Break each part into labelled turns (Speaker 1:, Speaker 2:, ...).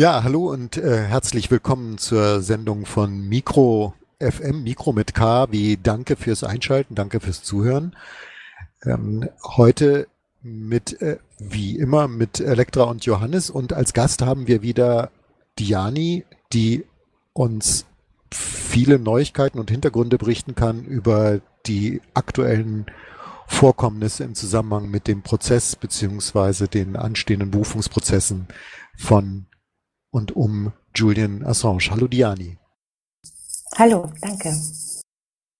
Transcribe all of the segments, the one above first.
Speaker 1: Ja, hallo und äh, herzlich willkommen zur Sendung von Mikro FM, Mikro mit K, wie danke fürs Einschalten, danke fürs Zuhören. Ähm, heute mit, äh, wie immer, mit Elektra und Johannes und als Gast haben wir wieder Diani, die uns viele Neuigkeiten und Hintergründe berichten kann über die aktuellen Vorkommnisse im Zusammenhang mit dem Prozess beziehungsweise den anstehenden Berufungsprozessen von und um Julian Assange. Hallo Diani.
Speaker 2: Hallo, danke.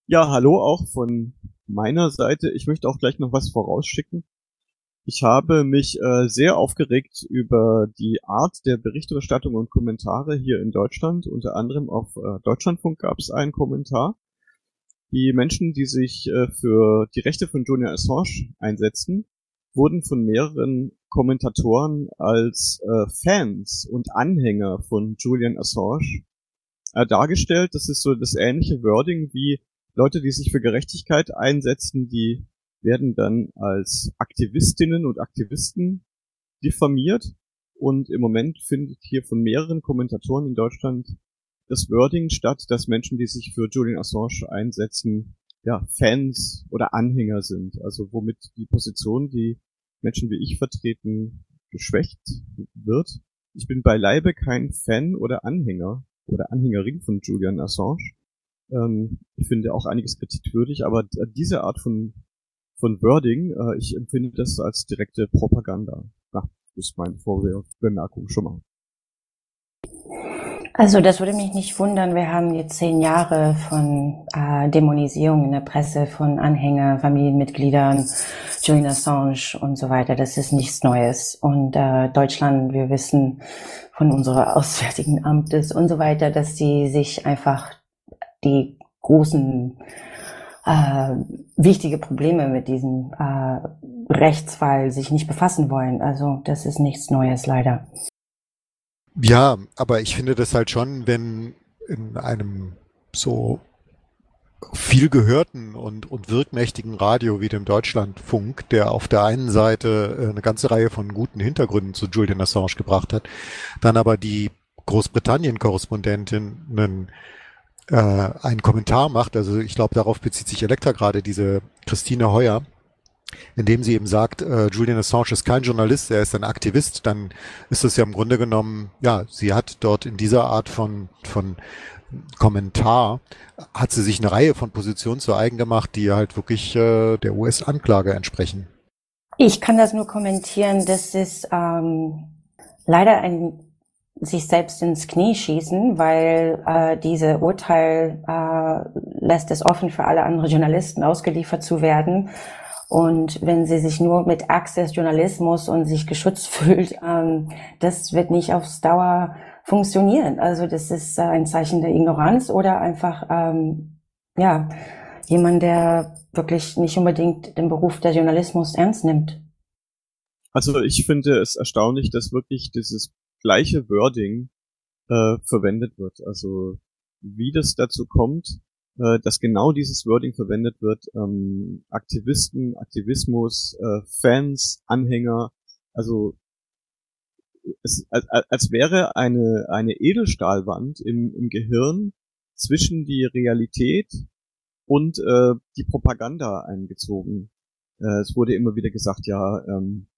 Speaker 3: Ja, hallo auch von meiner Seite. Ich möchte auch gleich noch was vorausschicken. Ich habe mich äh, sehr aufgeregt über die Art der Berichterstattung und Kommentare hier in Deutschland. Unter anderem auf äh, Deutschlandfunk gab es einen Kommentar. Die Menschen, die sich äh, für die Rechte von Julian Assange einsetzen, wurden von mehreren Kommentatoren als äh, Fans und Anhänger von Julian Assange äh, dargestellt. Das ist so das ähnliche Wording wie Leute, die sich für Gerechtigkeit einsetzen, die werden dann als Aktivistinnen und Aktivisten diffamiert. Und im Moment findet hier von mehreren Kommentatoren in Deutschland das Wording statt, dass Menschen, die sich für Julian Assange einsetzen, ja, Fans oder Anhänger sind. Also womit die Position, die Menschen wie ich vertreten, geschwächt wird. Ich bin beileibe kein Fan oder Anhänger oder Anhängerin von Julian Assange. Ähm, ich finde auch einiges kritikwürdig, aber diese Art von, von Wording, äh, ich empfinde das als direkte Propaganda. Ja, das ist meine Vorbemerkung schon mal.
Speaker 2: Also das würde mich nicht wundern. Wir haben jetzt zehn Jahre von äh, Dämonisierung in der Presse von Anhänger, Familienmitgliedern, Julian Assange und so weiter. Das ist nichts Neues. Und äh, Deutschland, wir wissen von unserer Auswärtigen Amtes und so weiter, dass sie sich einfach die großen äh, wichtige Probleme mit diesem äh, Rechtsfall sich nicht befassen wollen. Also das ist nichts Neues leider.
Speaker 1: Ja, aber ich finde das halt schon, wenn in einem so viel gehörten und, und wirkmächtigen Radio wie dem Deutschlandfunk, der auf der einen Seite äh, eine ganze Reihe von guten Hintergründen zu Julian Assange gebracht hat, dann aber die Großbritannien-Korrespondentin äh, einen Kommentar macht, also ich glaube, darauf bezieht sich Elektra gerade, diese Christine Heuer, indem sie eben sagt, äh, Julian Assange ist kein Journalist, er ist ein Aktivist, dann ist es ja im Grunde genommen, ja, sie hat dort in dieser Art von, von Kommentar, hat sie sich eine Reihe von Positionen zu eigen gemacht, die halt wirklich äh, der US-Anklage entsprechen.
Speaker 2: Ich kann das nur kommentieren, das ist ähm, leider ein sich selbst ins Knie schießen, weil äh, diese Urteil äh, lässt es offen für alle anderen Journalisten ausgeliefert zu werden und wenn sie sich nur mit Access Journalismus und sich geschützt fühlt, ähm, das wird nicht aufs Dauer funktionieren. Also das ist äh, ein Zeichen der Ignoranz oder einfach ähm, ja jemand, der wirklich nicht unbedingt den Beruf der Journalismus ernst nimmt.
Speaker 3: Also ich finde es erstaunlich, dass wirklich dieses gleiche Wording äh, verwendet wird. Also wie das dazu kommt, äh, dass genau dieses Wording verwendet wird. Ähm, Aktivisten, Aktivismus, äh, Fans, Anhänger, also es, als, als wäre eine, eine Edelstahlwand im, im Gehirn zwischen die Realität und äh, die Propaganda eingezogen. Äh, es wurde immer wieder gesagt, ja, ähm,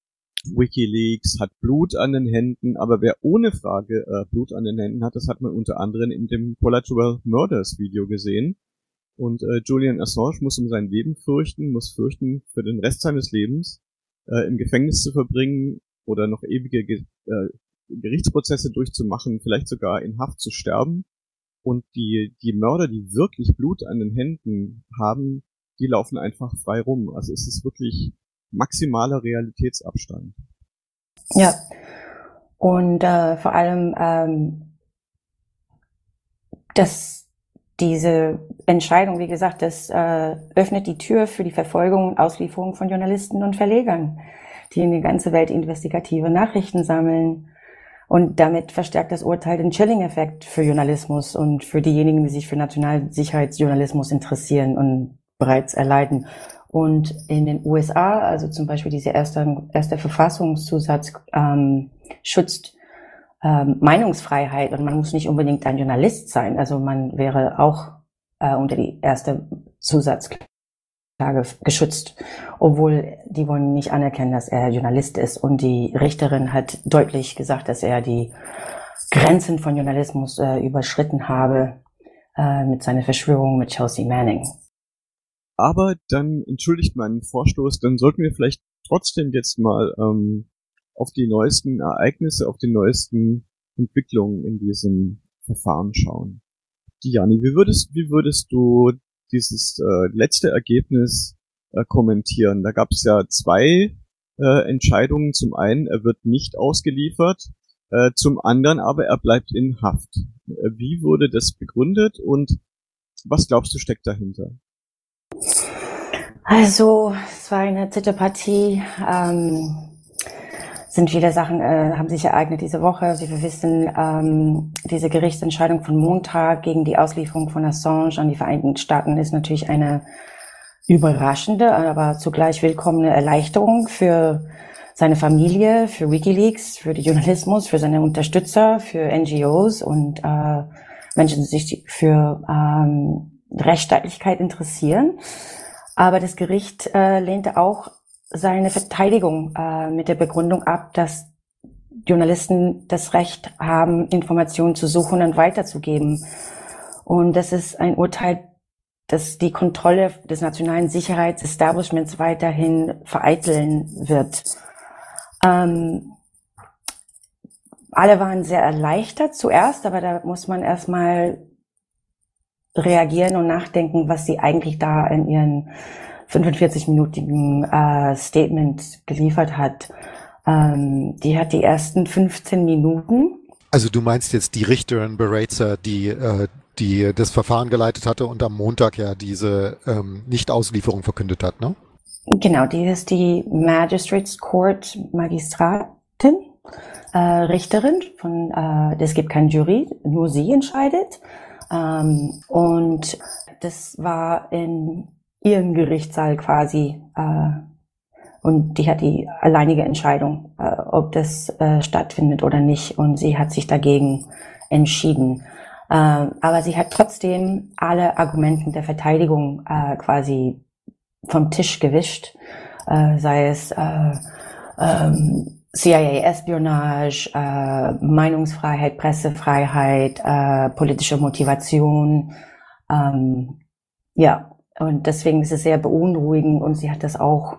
Speaker 3: WikiLeaks hat Blut an den Händen, aber wer ohne Frage äh, Blut an den Händen hat, das hat man unter anderem in dem Collateral Murders Video gesehen. Und äh, Julian Assange muss um sein Leben fürchten, muss fürchten, für den Rest seines Lebens äh, im Gefängnis zu verbringen oder noch ewige Ge äh, Gerichtsprozesse durchzumachen, vielleicht sogar in Haft zu sterben. Und die, die Mörder, die wirklich Blut an den Händen haben, die laufen einfach frei rum. Also es ist wirklich maximaler Realitätsabstand.
Speaker 2: Ja. Und äh, vor allem ähm, das diese Entscheidung, wie gesagt, das äh, öffnet die Tür für die Verfolgung und Auslieferung von Journalisten und Verlegern, die in die ganze Welt investigative Nachrichten sammeln. Und damit verstärkt das Urteil den Chilling-Effekt für Journalismus und für diejenigen, die sich für Nationalsicherheitsjournalismus interessieren und bereits erleiden. Und in den USA, also zum Beispiel dieser erste, erste Verfassungszusatz ähm, schützt ähm, Meinungsfreiheit und man muss nicht unbedingt ein Journalist sein. Also man wäre auch äh, unter die erste Zusatzklage geschützt, obwohl die wollen nicht anerkennen, dass er Journalist ist. Und die Richterin hat deutlich gesagt, dass er die Grenzen von Journalismus äh, überschritten habe äh, mit seiner Verschwörung mit Chelsea Manning.
Speaker 3: Aber dann entschuldigt meinen Vorstoß, dann sollten wir vielleicht trotzdem jetzt mal ähm, auf die neuesten Ereignisse, auf die neuesten Entwicklungen in diesem Verfahren schauen. Diani, wie würdest, wie würdest du dieses äh, letzte Ergebnis äh, kommentieren? Da gab es ja zwei äh, Entscheidungen. Zum einen, er wird nicht ausgeliefert, äh, zum anderen aber, er bleibt in Haft. Äh, wie wurde das begründet und was glaubst du steckt dahinter?
Speaker 2: Also, es war eine Zitterpartie. Ähm, sind viele Sachen, äh, haben sich ereignet diese Woche. Wie wir wissen, ähm, diese Gerichtsentscheidung von Montag gegen die Auslieferung von Assange an die Vereinigten Staaten ist natürlich eine überraschende, aber zugleich willkommene Erleichterung für seine Familie, für WikiLeaks, für den Journalismus, für seine Unterstützer, für NGOs und äh, Menschen, die sich für ähm, Rechtsstaatlichkeit interessieren. Aber das Gericht äh, lehnte auch seine Verteidigung äh, mit der Begründung ab, dass Journalisten das Recht haben, Informationen zu suchen und weiterzugeben. Und das ist ein Urteil, das die Kontrolle des nationalen Sicherheitsestablishments weiterhin vereiteln wird. Ähm, alle waren sehr erleichtert zuerst, aber da muss man erstmal reagieren und nachdenken, was sie eigentlich da in ihren 45-minütigen äh, Statement geliefert hat. Ähm, die hat die ersten 15 Minuten.
Speaker 1: Also du meinst jetzt die Richterin Beratzer, die äh, die das Verfahren geleitet hatte und am Montag ja diese ähm, Nichtauslieferung verkündet hat, ne?
Speaker 2: Genau, die ist die Magistrates Court Magistratin, äh, Richterin von, äh, es gibt kein Jury, nur sie entscheidet. Ähm, und das war in ihrem Gerichtssaal quasi. Äh, und die hat die alleinige Entscheidung, äh, ob das äh, stattfindet oder nicht. Und sie hat sich dagegen entschieden. Äh, aber sie hat trotzdem alle Argumenten der Verteidigung äh, quasi vom Tisch gewischt, äh, sei es äh, ähm, CIA-Espionage, äh, Meinungsfreiheit, Pressefreiheit, äh, politische Motivation. Ähm, ja, und deswegen ist es sehr beunruhigend und sie hat das auch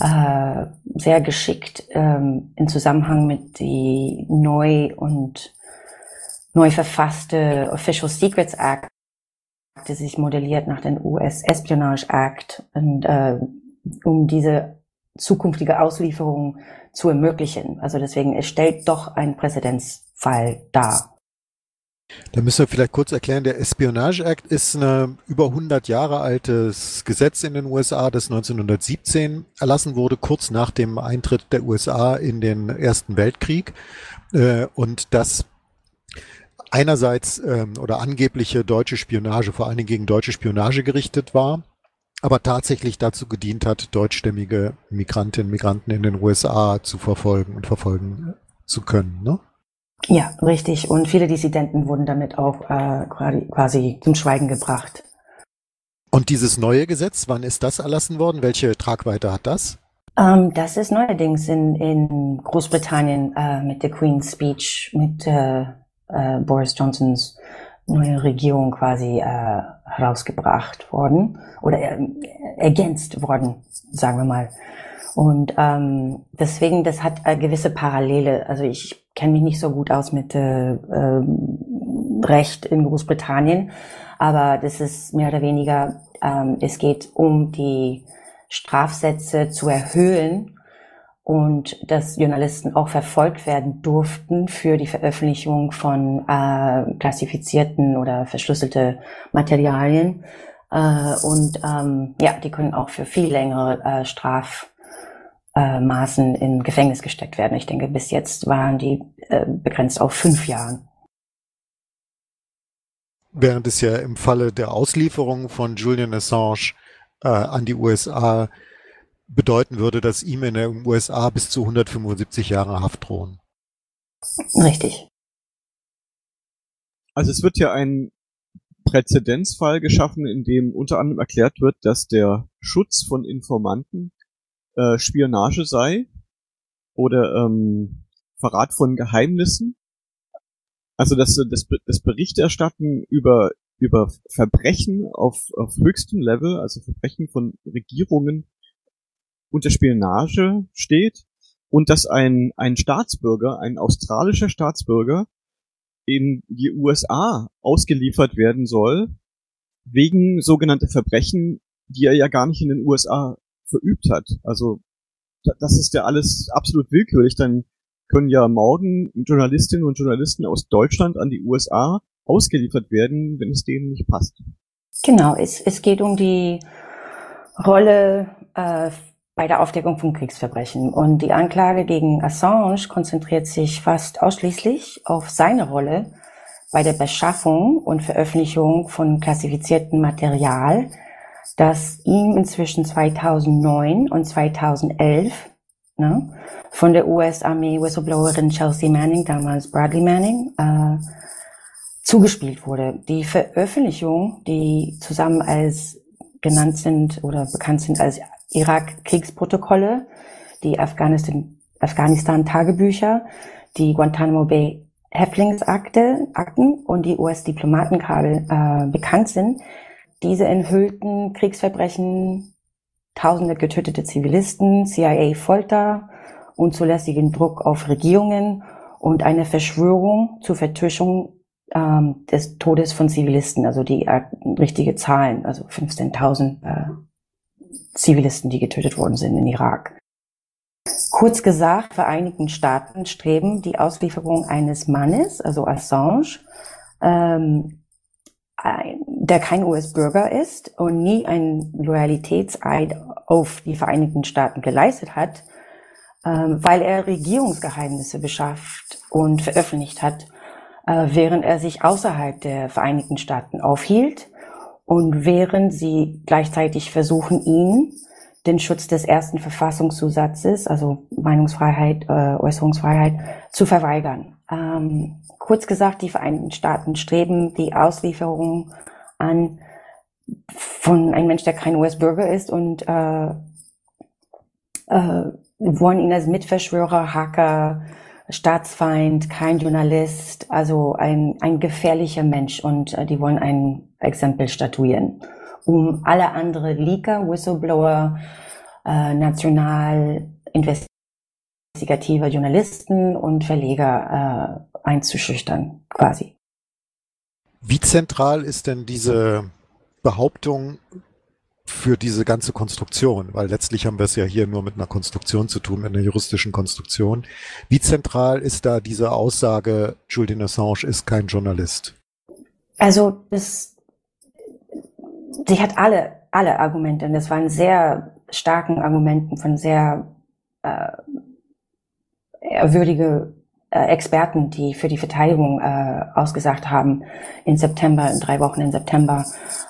Speaker 2: äh, sehr geschickt ähm, im Zusammenhang mit die neu und neu verfasste Official Secrets Act, die sich modelliert nach dem US Espionage Act und äh, um diese zukünftige Auslieferung zu ermöglichen. Also deswegen, es stellt doch einen Präzedenzfall dar.
Speaker 1: Da müssen wir vielleicht kurz erklären, der Espionage Act ist ein über 100 Jahre altes Gesetz in den USA, das 1917 erlassen wurde, kurz nach dem Eintritt der USA in den Ersten Weltkrieg. Äh, und das einerseits ähm, oder angebliche deutsche Spionage vor allen Dingen gegen deutsche Spionage gerichtet war, aber tatsächlich dazu gedient hat, deutschstämmige Migrantinnen und Migranten in den USA zu verfolgen und verfolgen zu können. Ne?
Speaker 2: Ja, richtig. Und viele Dissidenten wurden damit auch äh, quasi, quasi zum Schweigen gebracht.
Speaker 1: Und dieses neue Gesetz, wann ist das erlassen worden? Welche Tragweite hat das?
Speaker 2: Ähm, das ist neuerdings in, in Großbritannien äh, mit der Queen's Speech, mit äh, äh, Boris Johnsons neue Regierung quasi äh, herausgebracht worden oder äh, ergänzt worden, sagen wir mal. Und ähm, deswegen, das hat eine gewisse Parallele. Also ich kenne mich nicht so gut aus mit äh, äh, Recht in Großbritannien, aber das ist mehr oder weniger, ähm, es geht um die Strafsätze zu erhöhen und dass Journalisten auch verfolgt werden durften für die Veröffentlichung von äh, klassifizierten oder verschlüsselte Materialien. Äh, und ähm, ja, die können auch für viel längere äh, Straf äh, Maßen in Gefängnis gesteckt werden. Ich denke, bis jetzt waren die äh, begrenzt auf fünf Jahren.
Speaker 1: Während es ja im Falle der Auslieferung von Julian Assange äh, an die USA bedeuten würde, dass ihm in den USA bis zu 175 Jahre Haft drohen.
Speaker 2: Richtig.
Speaker 3: Also es wird ja ein Präzedenzfall geschaffen, in dem unter anderem erklärt wird, dass der Schutz von Informanten äh, Spionage sei oder ähm, Verrat von Geheimnissen. Also dass das, das Berichterstatten über über Verbrechen auf, auf höchstem Level, also Verbrechen von Regierungen unter Spionage steht und dass ein, ein Staatsbürger, ein australischer Staatsbürger in die USA ausgeliefert werden soll, wegen sogenannter Verbrechen, die er ja gar nicht in den USA verübt hat. Also das ist ja alles absolut willkürlich. Dann können ja morgen Journalistinnen und Journalisten aus Deutschland an die USA ausgeliefert werden, wenn es denen nicht passt.
Speaker 2: Genau, es, es geht um die Rolle äh, bei der Aufdeckung von Kriegsverbrechen. Und die Anklage gegen Assange konzentriert sich fast ausschließlich auf seine Rolle bei der Beschaffung und Veröffentlichung von klassifiziertem Material, das ihm inzwischen 2009 und 2011 ne, von der US-Armee Whistleblowerin Chelsea Manning, damals Bradley Manning, äh, zugespielt wurde. Die Veröffentlichung, die zusammen als genannt sind oder bekannt sind als Irak-Kriegsprotokolle, die Afghanistan, Afghanistan-Tagebücher, die Guantanamo Bay Häftlingsakte, Akten und die US-Diplomatenkabel äh, bekannt sind. Diese enthüllten Kriegsverbrechen, tausende getötete Zivilisten, CIA-Folter, unzulässigen Druck auf Regierungen und eine Verschwörung zur Vertuschung ähm, des Todes von Zivilisten, also die äh, richtige Zahlen, also 15.000 äh, Zivilisten, die getötet worden sind in Irak. Kurz gesagt, Vereinigten Staaten streben die Auslieferung eines Mannes, also Assange, ähm, der kein US-Bürger ist und nie ein Loyalitätseid auf die Vereinigten Staaten geleistet hat, ähm, weil er Regierungsgeheimnisse beschafft und veröffentlicht hat äh, während er sich außerhalb der Vereinigten Staaten aufhielt und während sie gleichzeitig versuchen, ihn den Schutz des ersten Verfassungszusatzes, also Meinungsfreiheit, äh, Äußerungsfreiheit, zu verweigern. Ähm, kurz gesagt, die Vereinigten Staaten streben die Auslieferung an von einem Mensch, der kein US-Bürger ist und äh, äh, wollen ihn als Mitverschwörer, Hacker, Staatsfeind, kein Journalist, also ein, ein gefährlicher Mensch und äh, die wollen ein Exempel statuieren, um alle andere Leaker, Whistleblower, äh, national investigative Journalisten und Verleger äh, einzuschüchtern, quasi.
Speaker 1: Wie zentral ist denn diese Behauptung für diese ganze Konstruktion, weil letztlich haben wir es ja hier nur mit einer Konstruktion zu tun, mit einer juristischen Konstruktion. Wie zentral ist da diese Aussage, Julian Assange ist kein Journalist?
Speaker 2: Also das, sie hat alle, alle Argumente und das waren sehr starken Argumenten von sehr äh, ehrwürdige äh, Experten, die für die Verteidigung äh, ausgesagt haben in September, in drei Wochen in September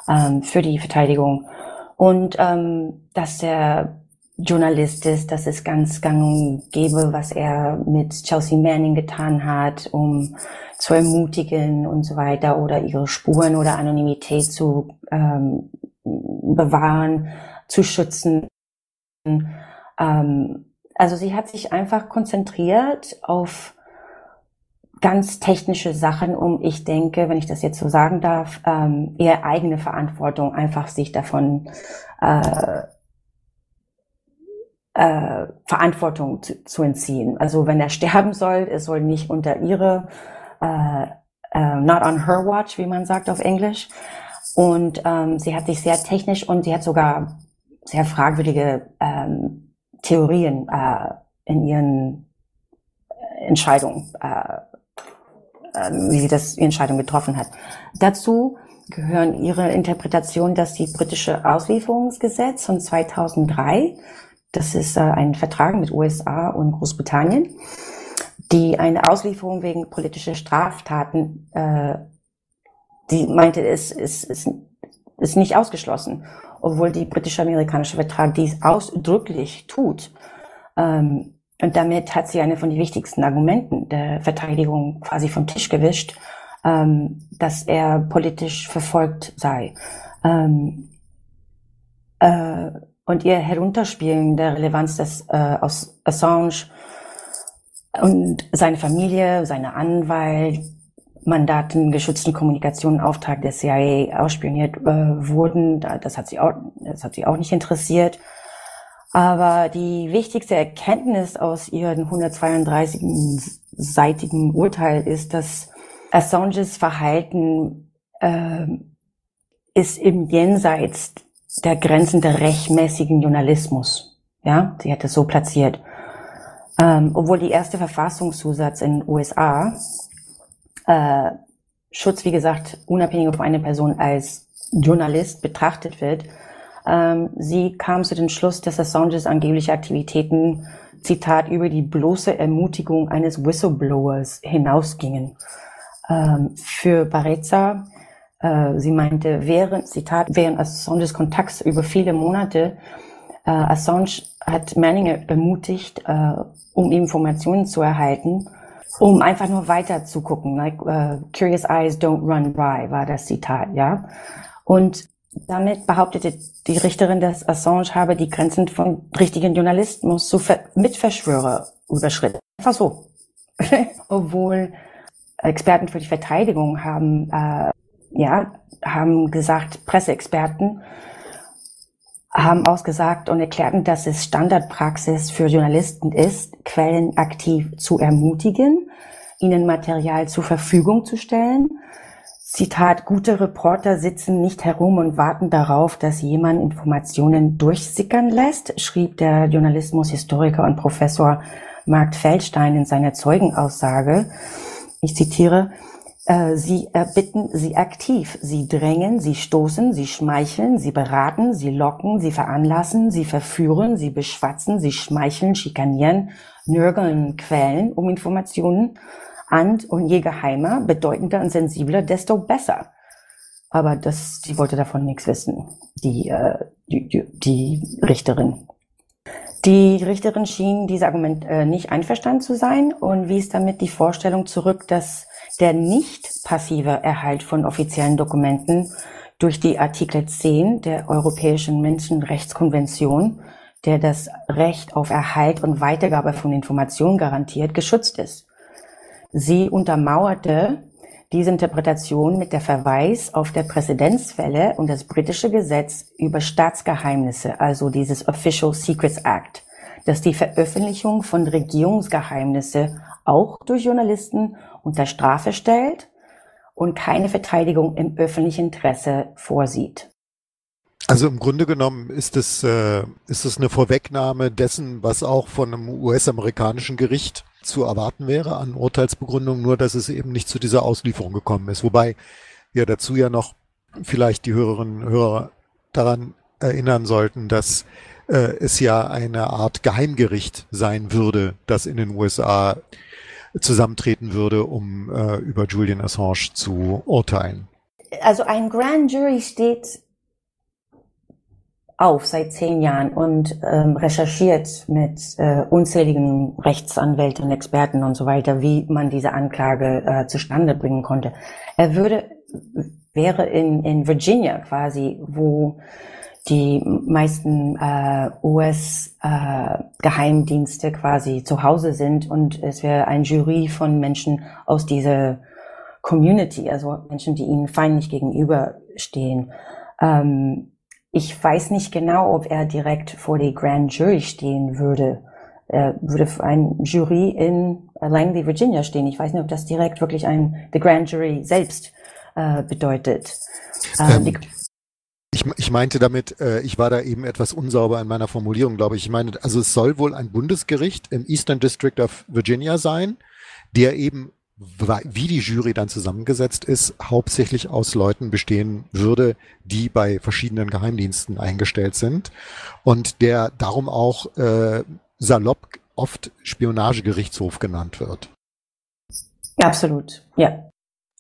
Speaker 2: ähm, für die Verteidigung. Und ähm, dass der Journalist ist, das ist ganz gang und gäbe, was er mit Chelsea Manning getan hat, um zu ermutigen und so weiter oder ihre Spuren oder Anonymität zu ähm, bewahren, zu schützen. Ähm, also sie hat sich einfach konzentriert auf ganz technische Sachen, um, ich denke, wenn ich das jetzt so sagen darf, ähm, eher eigene Verantwortung, einfach sich davon äh, äh, Verantwortung zu, zu, entziehen. Also wenn er sterben soll, es soll nicht unter ihre, äh, äh, not on her watch, wie man sagt auf Englisch. Und ähm, sie hat sich sehr technisch und sie hat sogar sehr fragwürdige ähm, Theorien äh, in ihren Entscheidungen äh, ähm, wie sie das die Entscheidung getroffen hat. Dazu gehören ihre Interpretation, dass die britische Auslieferungsgesetz von 2003, das ist äh, ein Vertrag mit USA und Großbritannien, die eine Auslieferung wegen politischer Straftaten, äh, die meinte, es ist, ist, ist nicht ausgeschlossen, obwohl die britische-amerikanische Vertrag dies ausdrücklich tut. Ähm, und damit hat sie eine von den wichtigsten Argumenten der Verteidigung quasi vom Tisch gewischt, ähm, dass er politisch verfolgt sei. Ähm, äh, und ihr Herunterspielen der Relevanz des äh, aus Assange und seine Familie, seine Anwalt, Mandaten geschützten Kommunikation Auftrag der CIA ausspioniert äh, wurden. Das hat sie auch, das hat sie auch nicht interessiert. Aber die wichtigste Erkenntnis aus ihrem 132-seitigen Urteil ist, dass Assanges Verhalten äh, ist im Jenseits der Grenzen der rechtmäßigen Journalismus. Ja, sie hat es so platziert. Ähm, obwohl die erste Verfassungszusatz in den USA äh, Schutz, wie gesagt, unabhängig ob eine Person als Journalist betrachtet wird, ähm, sie kam zu dem Schluss, dass Assanges angebliche Aktivitäten, Zitat, über die bloße Ermutigung eines Whistleblowers hinausgingen. Ähm, für Bareza, äh, sie meinte, während, Zitat, während Assanges Kontakts über viele Monate, äh, Assange hat Manning ermutigt, äh, um Informationen zu erhalten, um einfach nur weiter zu gucken. Like, uh, Curious Eyes don't run by, war das Zitat, ja. Und damit behauptete die Richterin, dass Assange habe die Grenzen von richtigen Journalismus zu Ver Mitverschwörer überschritten. Einfach so. Obwohl Experten für die Verteidigung haben, äh, ja, haben gesagt, Presseexperten haben ausgesagt und erklärten, dass es Standardpraxis für Journalisten ist, Quellen aktiv zu ermutigen, ihnen Material zur Verfügung zu stellen Zitat, gute Reporter sitzen nicht herum und warten darauf, dass jemand Informationen durchsickern lässt, schrieb der Journalismushistoriker und Professor Mark Feldstein in seiner Zeugenaussage. Ich zitiere, Sie erbitten sie aktiv, sie drängen, sie stoßen, sie schmeicheln, sie beraten, sie locken, sie veranlassen, sie verführen, sie beschwatzen, sie schmeicheln, schikanieren, nörgeln, quälen um Informationen an und je geheimer, bedeutender und sensibler, desto besser. Aber das, sie wollte davon nichts wissen, die, äh, die, die, die Richterin. Die Richterin schien dieses Argument äh, nicht einverstanden zu sein und wies damit die Vorstellung zurück, dass der nicht passive Erhalt von offiziellen Dokumenten durch die Artikel 10 der Europäischen Menschenrechtskonvention, der das Recht auf Erhalt und Weitergabe von Informationen garantiert, geschützt ist. Sie untermauerte diese Interpretation mit der Verweis auf der Präzedenzfälle und das britische Gesetz über Staatsgeheimnisse, also dieses Official Secrets Act, das die Veröffentlichung von Regierungsgeheimnisse auch durch Journalisten unter Strafe stellt und keine Verteidigung im öffentlichen Interesse vorsieht.
Speaker 1: Also im Grunde genommen ist es, äh, ist es eine Vorwegnahme dessen, was auch von einem US-amerikanischen Gericht zu erwarten wäre an Urteilsbegründung, nur dass es eben nicht zu dieser Auslieferung gekommen ist. Wobei wir dazu ja noch vielleicht die Hörerinnen und Hörer daran erinnern sollten, dass äh, es ja eine Art Geheimgericht sein würde, das in den USA zusammentreten würde, um äh, über Julian Assange zu urteilen.
Speaker 2: Also ein Grand Jury steht auf seit zehn Jahren und ähm, recherchiert mit äh, unzähligen Rechtsanwälten, Experten und so weiter, wie man diese Anklage äh, zustande bringen konnte. Er würde wäre in in Virginia quasi, wo die meisten äh, US-Geheimdienste äh, quasi zu Hause sind und es wäre ein Jury von Menschen aus dieser Community, also Menschen, die ihnen feindlich gegenüberstehen. Ähm, ich weiß nicht genau, ob er direkt vor die Grand Jury stehen würde. Er würde für ein Jury in Langley, Virginia stehen. Ich weiß nicht, ob das direkt wirklich ein The Grand Jury selbst äh, bedeutet.
Speaker 1: Äh, ähm, ich, ich, meinte damit, äh, ich war da eben etwas unsauber in meiner Formulierung, glaube ich. Ich meine, also es soll wohl ein Bundesgericht im Eastern District of Virginia sein, der eben wie die Jury dann zusammengesetzt ist, hauptsächlich aus Leuten bestehen würde, die bei verschiedenen Geheimdiensten eingestellt sind und der darum auch äh, salopp oft Spionagegerichtshof genannt wird.
Speaker 2: Absolut, ja.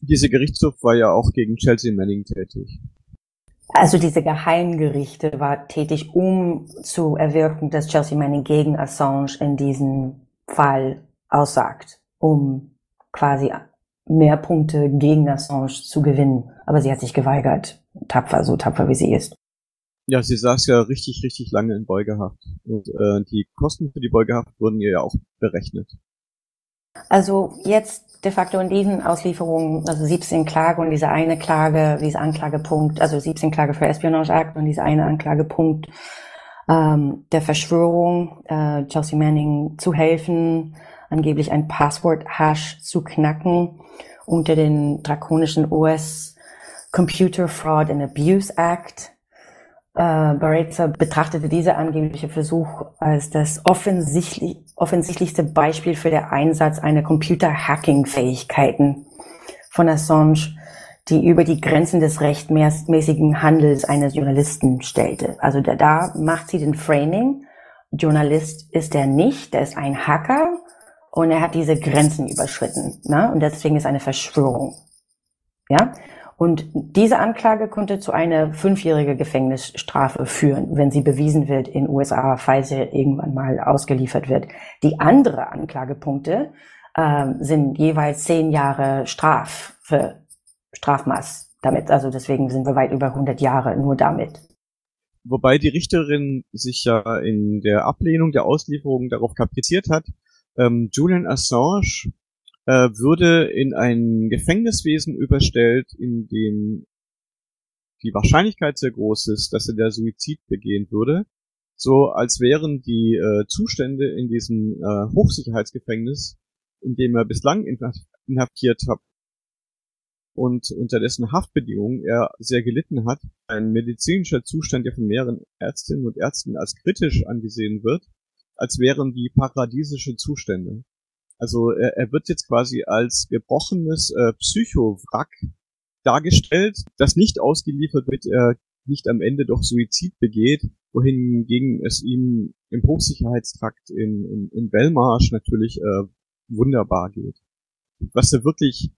Speaker 3: Dieser Gerichtshof war ja auch gegen Chelsea Manning tätig.
Speaker 2: Also diese Geheimgerichte war tätig, um zu erwirken, dass Chelsea Manning gegen Assange in diesem Fall aussagt, um quasi mehr Punkte gegen Assange zu gewinnen. Aber sie hat sich geweigert, tapfer, so tapfer wie sie ist.
Speaker 3: Ja, sie saß ja richtig, richtig lange in Beugehaft. Und äh, die Kosten für die Beugehaft wurden ihr ja auch berechnet.
Speaker 2: Also jetzt de facto in diesen Auslieferungen, also 17 Klage und diese eine Klage, diese Anklagepunkt, also 17 Klage für Espionage Act und diese eine Anklagepunkt ähm, der Verschwörung, äh, Chelsea Manning zu helfen, angeblich ein Passwort-Hash zu knacken unter den drakonischen US Computer Fraud and Abuse Act. Äh, Baretza betrachtete dieser angebliche Versuch als das offensichtlich, offensichtlichste Beispiel für den Einsatz einer Computer-Hacking-Fähigkeiten von Assange, die über die Grenzen des rechtmäßigen Handels eines Journalisten stellte. Also da, da macht sie den Framing. Journalist ist er nicht, der ist ein Hacker und er hat diese Grenzen überschritten. Ne? Und deswegen ist eine Verschwörung. Ja, und diese Anklage konnte zu einer fünfjährigen Gefängnisstrafe führen, wenn sie bewiesen wird in USA, falls sie irgendwann mal ausgeliefert wird. Die andere Anklagepunkte äh, sind jeweils zehn Jahre Straf für Strafmaß damit. Also deswegen sind wir weit über 100 Jahre nur damit.
Speaker 3: Wobei die Richterin sich ja in der Ablehnung der Auslieferung darauf kapriziert hat, ähm, Julian Assange äh, würde in ein Gefängniswesen überstellt, in dem die Wahrscheinlichkeit sehr groß ist, dass er der Suizid begehen würde, so als wären die äh, Zustände in diesem äh, Hochsicherheitsgefängnis, in dem er bislang inhaftiert hat und unter dessen Haftbedingungen er sehr gelitten hat, ein medizinischer Zustand, der von mehreren Ärztinnen und Ärzten als kritisch angesehen wird, als wären die paradiesische Zustände. Also er, er wird jetzt quasi als gebrochenes äh, Psychowrack dargestellt, das nicht ausgeliefert wird, er nicht am Ende doch Suizid begeht, wohingegen es ihm im Hochsicherheitstrakt in, in, in Belmarsh natürlich äh, wunderbar geht. Was ja wirklich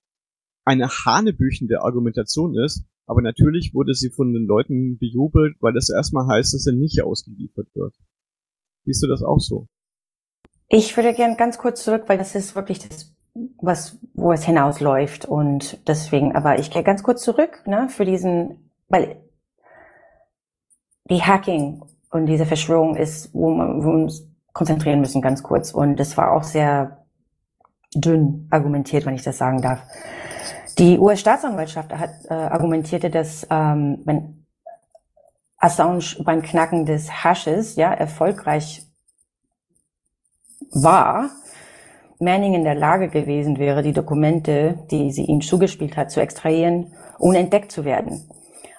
Speaker 3: eine hanebüchende Argumentation ist, aber natürlich wurde sie von den Leuten bejubelt, weil das erstmal heißt, dass er nicht ausgeliefert wird. Siehst du das auch so?
Speaker 2: Ich würde gern ganz kurz zurück, weil das ist wirklich das, was, wo es hinausläuft und deswegen, aber ich gehe ganz kurz zurück, ne, für diesen, weil die Hacking und diese Verschwörung ist, wo, wir uns konzentrieren müssen, ganz kurz. Und das war auch sehr dünn argumentiert, wenn ich das sagen darf. Die US-Staatsanwaltschaft hat äh, argumentierte, dass ähm, wenn Assange beim Knacken des Hashes ja erfolgreich war, Manning in der Lage gewesen wäre, die Dokumente, die sie ihm zugespielt hat, zu extrahieren, ohne entdeckt zu werden.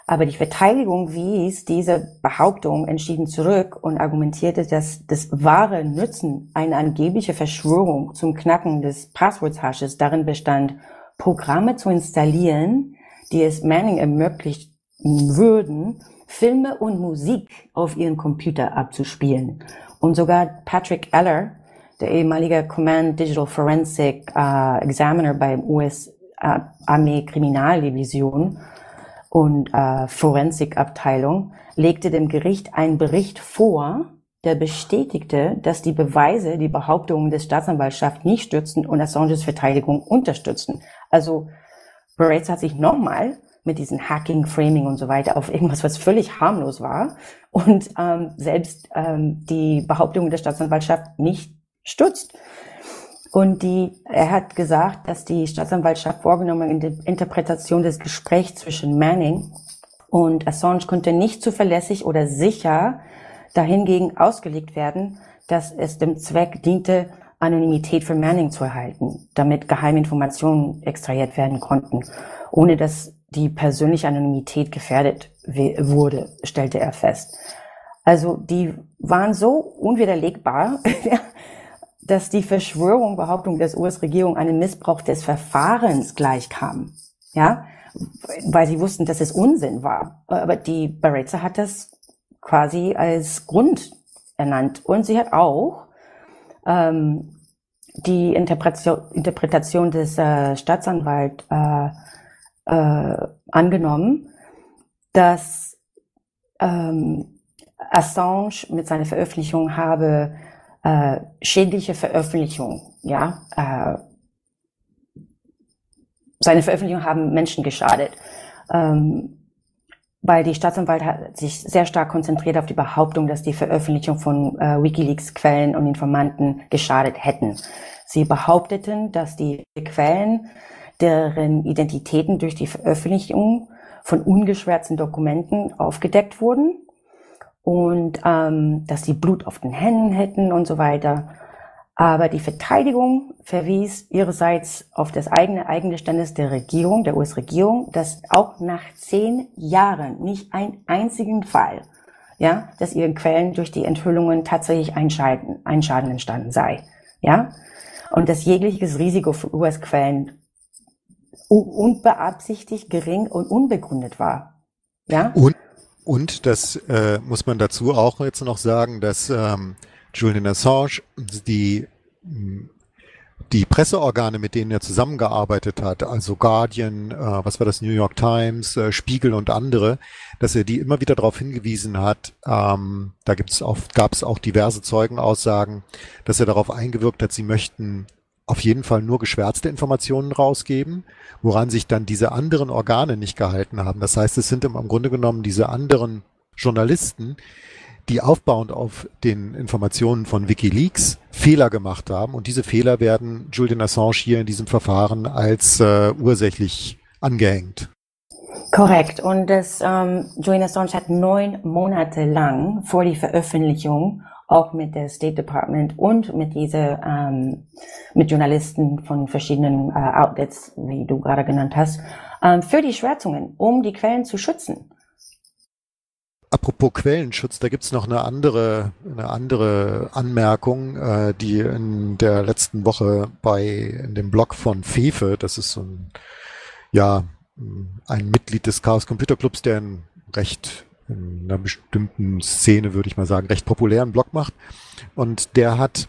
Speaker 2: Aber die Verteidigung wies diese Behauptung entschieden zurück und argumentierte, dass das wahre Nutzen einer angeblichen Verschwörung zum Knacken des Passworthashes darin bestand, Programme zu installieren, die es Manning ermöglichen würden, Filme und Musik auf ihren Computer abzuspielen. Und sogar Patrick Eller, der ehemalige Command Digital Forensic äh, Examiner beim US Armee Kriminaldivision und äh, Forensikabteilung, legte dem Gericht einen Bericht vor, der bestätigte, dass die Beweise die Behauptungen des Staatsanwaltschaft nicht stützen und Assanges Verteidigung unterstützen. Also Barretts hat sich nochmal mit diesen Hacking, Framing und so weiter auf irgendwas, was völlig harmlos war und ähm, selbst ähm, die Behauptungen der Staatsanwaltschaft nicht stutzt. Und die, er hat gesagt, dass die Staatsanwaltschaft vorgenommene Interpretation des Gesprächs zwischen Manning und Assange konnte nicht zuverlässig oder sicher dahingegen ausgelegt werden, dass es dem Zweck diente, Anonymität für Manning zu erhalten, damit geheime Informationen extrahiert werden konnten, ohne dass die persönliche Anonymität gefährdet wurde, stellte er fest. Also die waren so unwiderlegbar, dass die Verschwörung, Behauptung des US-Regierung einen Missbrauch des Verfahrens gleichkam. Ja, weil sie wussten, dass es Unsinn war. Aber die Baretza hat das quasi als Grund ernannt. Und sie hat auch ähm, die Interpretation, Interpretation des äh, Staatsanwalts äh, äh, angenommen, dass ähm, Assange mit seiner Veröffentlichung habe äh, schädliche Veröffentlichung, ja, äh, seine Veröffentlichungen haben Menschen geschadet. Ähm, weil die Staatsanwalt hat sich sehr stark konzentriert auf die Behauptung, dass die Veröffentlichung von äh, WikiLeaks Quellen und Informanten geschadet hätten. Sie behaupteten, dass die Quellen, deren Identitäten durch die Veröffentlichung von ungeschwärzten Dokumenten aufgedeckt wurden und ähm, dass sie Blut auf den Händen hätten und so weiter. Aber die Verteidigung verwies ihrerseits auf das eigene Eingeständnis der Regierung, der US-Regierung, dass auch nach zehn Jahren nicht ein einzigen Fall, ja, dass ihren Quellen durch die Enthüllungen tatsächlich ein Schaden, ein Schaden entstanden sei, ja, und dass jegliches Risiko für US-Quellen unbeabsichtigt, gering und unbegründet war, ja.
Speaker 1: Und, und das äh, muss man dazu auch jetzt noch sagen, dass ähm, Julian Assange die die Presseorgane, mit denen er zusammengearbeitet hat, also Guardian, äh, was war das, New York Times, äh, Spiegel und andere, dass er die immer wieder darauf hingewiesen hat, ähm, da gibt's auch, gab es auch diverse Zeugenaussagen, dass er darauf eingewirkt hat, sie möchten auf jeden Fall nur geschwärzte Informationen rausgeben, woran sich dann diese anderen Organe nicht gehalten haben. Das heißt, es sind im Grunde genommen diese anderen Journalisten, die aufbauend auf den Informationen von Wikileaks Fehler gemacht haben. Und diese Fehler werden Julian Assange hier in diesem Verfahren als äh, ursächlich angehängt.
Speaker 2: Korrekt. Und das ähm, Julian Assange hat neun Monate lang vor die Veröffentlichung auch mit der State Department und mit diese ähm, mit Journalisten von verschiedenen äh, Outlets, wie du gerade genannt hast, ähm, für die Schwärzungen, um die Quellen zu schützen.
Speaker 1: Apropos Quellenschutz, da gibt's noch eine andere, eine andere Anmerkung, äh, die in der letzten Woche bei in dem Blog von Fefe, das ist so ein, ja, ein Mitglied des Chaos Computer Clubs, der ein recht in einer bestimmten Szene, würde ich mal sagen, recht populären Blog macht. Und der hat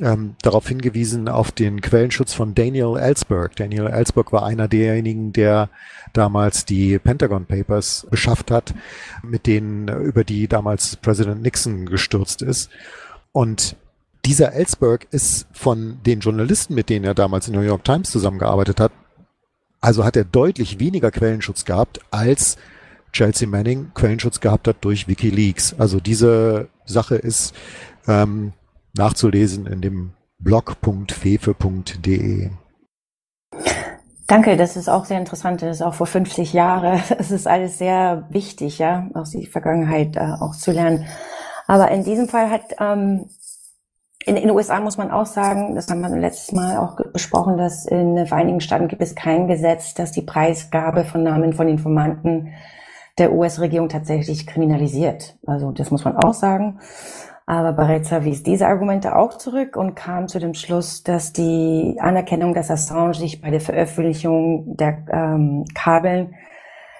Speaker 1: ähm, darauf hingewiesen auf den Quellenschutz von Daniel Ellsberg. Daniel Ellsberg war einer derjenigen, der damals die Pentagon Papers beschafft hat, mit denen über die damals Präsident Nixon gestürzt ist. Und dieser Ellsberg ist von den Journalisten, mit denen er damals in New York Times zusammengearbeitet hat, also hat er deutlich weniger Quellenschutz gehabt, als Chelsea Manning Quellenschutz gehabt hat durch WikiLeaks. Also diese Sache ist ähm, nachzulesen in dem blog.fefe.de.
Speaker 2: Danke, das ist auch sehr interessant. Das ist auch vor 50 Jahren. Es ist alles sehr wichtig, ja, aus der Vergangenheit äh, auch zu lernen. Aber in diesem Fall hat ähm, in, den USA muss man auch sagen, das haben wir letztes Mal auch besprochen, dass in den Vereinigten Staaten gibt es kein Gesetz, das die Preisgabe von Namen von Informanten der US-Regierung tatsächlich kriminalisiert. Also das muss man auch sagen. Aber Barreza wies diese Argumente auch zurück und kam zu dem Schluss, dass die Anerkennung, dass Assange sich bei der Veröffentlichung der ähm, Kabeln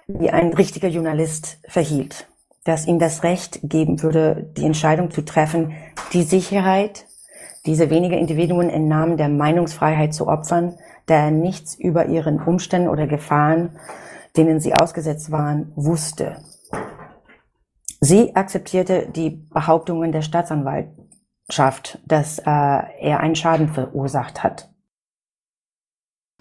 Speaker 2: wie ein richtiger Journalist verhielt, dass ihm das Recht geben würde, die Entscheidung zu treffen, die Sicherheit dieser weniger Individuen im Namen der Meinungsfreiheit zu opfern, da er nichts über ihren Umständen oder Gefahren, denen sie ausgesetzt waren, wusste. Sie akzeptierte die Behauptungen der Staatsanwaltschaft, dass äh, er einen Schaden verursacht hat.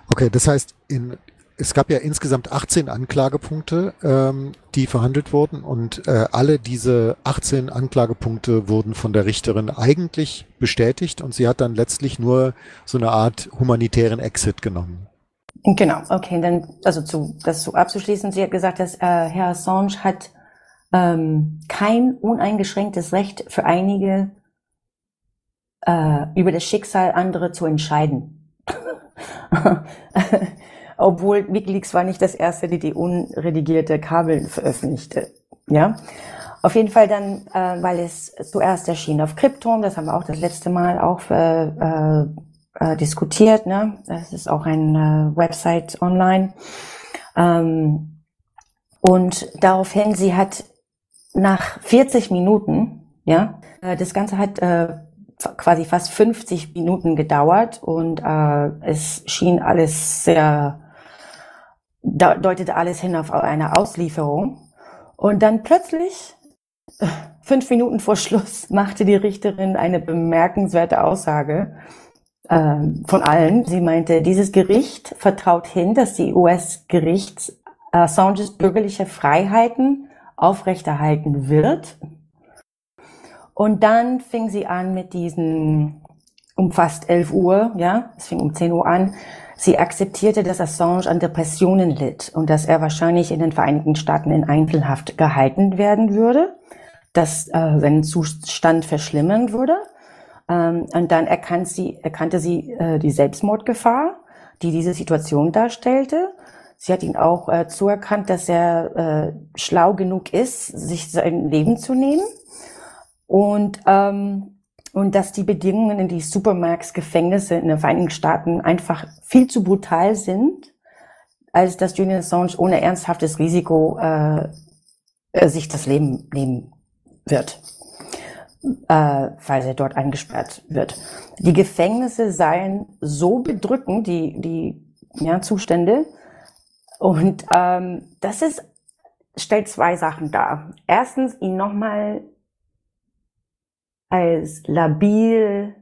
Speaker 1: Okay, das heißt, in, es gab ja insgesamt 18 Anklagepunkte, ähm, die verhandelt wurden und äh, alle diese 18 Anklagepunkte wurden von der Richterin eigentlich bestätigt und sie hat dann letztlich nur so eine Art humanitären Exit genommen.
Speaker 2: Genau, okay, dann also zu, das so abzuschließen, sie hat gesagt, dass äh, Herr Assange hat ähm, kein uneingeschränktes Recht für einige äh, über das Schicksal anderer zu entscheiden. Obwohl WikiLeaks war nicht das erste, die die unredigierte Kabel veröffentlichte. Ja, auf jeden Fall dann, äh, weil es zuerst erschien auf Krypton, das haben wir auch das letzte Mal auch äh, äh, diskutiert. Ne? Das ist auch eine äh, Website online. Ähm, und daraufhin, sie hat nach 40 Minuten, ja, äh, das Ganze hat äh, quasi fast 50 Minuten gedauert und äh, es schien alles sehr, deutete alles hin auf eine Auslieferung. Und dann plötzlich, äh, fünf Minuten vor Schluss, machte die Richterin eine bemerkenswerte Aussage. Äh, von allen. Sie meinte, dieses Gericht vertraut hin, dass die US-Gericht Assanges bürgerliche Freiheiten aufrechterhalten wird. Und dann fing sie an mit diesen um fast 11 Uhr, ja, es fing um 10 Uhr an. Sie akzeptierte, dass Assange an Depressionen litt und dass er wahrscheinlich in den Vereinigten Staaten in Einzelhaft gehalten werden würde, dass äh, sein Zustand verschlimmern würde. Ähm, und dann erkannte sie, erkannte sie äh, die Selbstmordgefahr, die diese Situation darstellte. Sie hat ihn auch äh, zuerkannt, dass er äh, schlau genug ist, sich sein Leben zu nehmen. Und, ähm, und dass die Bedingungen in die Supermax-Gefängnisse in den Vereinigten Staaten einfach viel zu brutal sind, als dass Julian Assange ohne ernsthaftes Risiko äh, äh sich das Leben nehmen wird äh, falls er dort eingesperrt wird. Die Gefängnisse seien so bedrückend, die, die ja, Zustände. Und ähm, das ist, stellt zwei Sachen dar. Erstens, ihn nochmal als labil,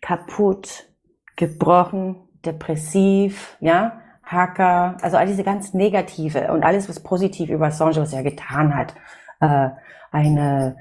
Speaker 2: kaputt, gebrochen, depressiv, ja, Hacker, also all diese ganz negative und alles, was positiv über Assange, was er getan hat, äh, eine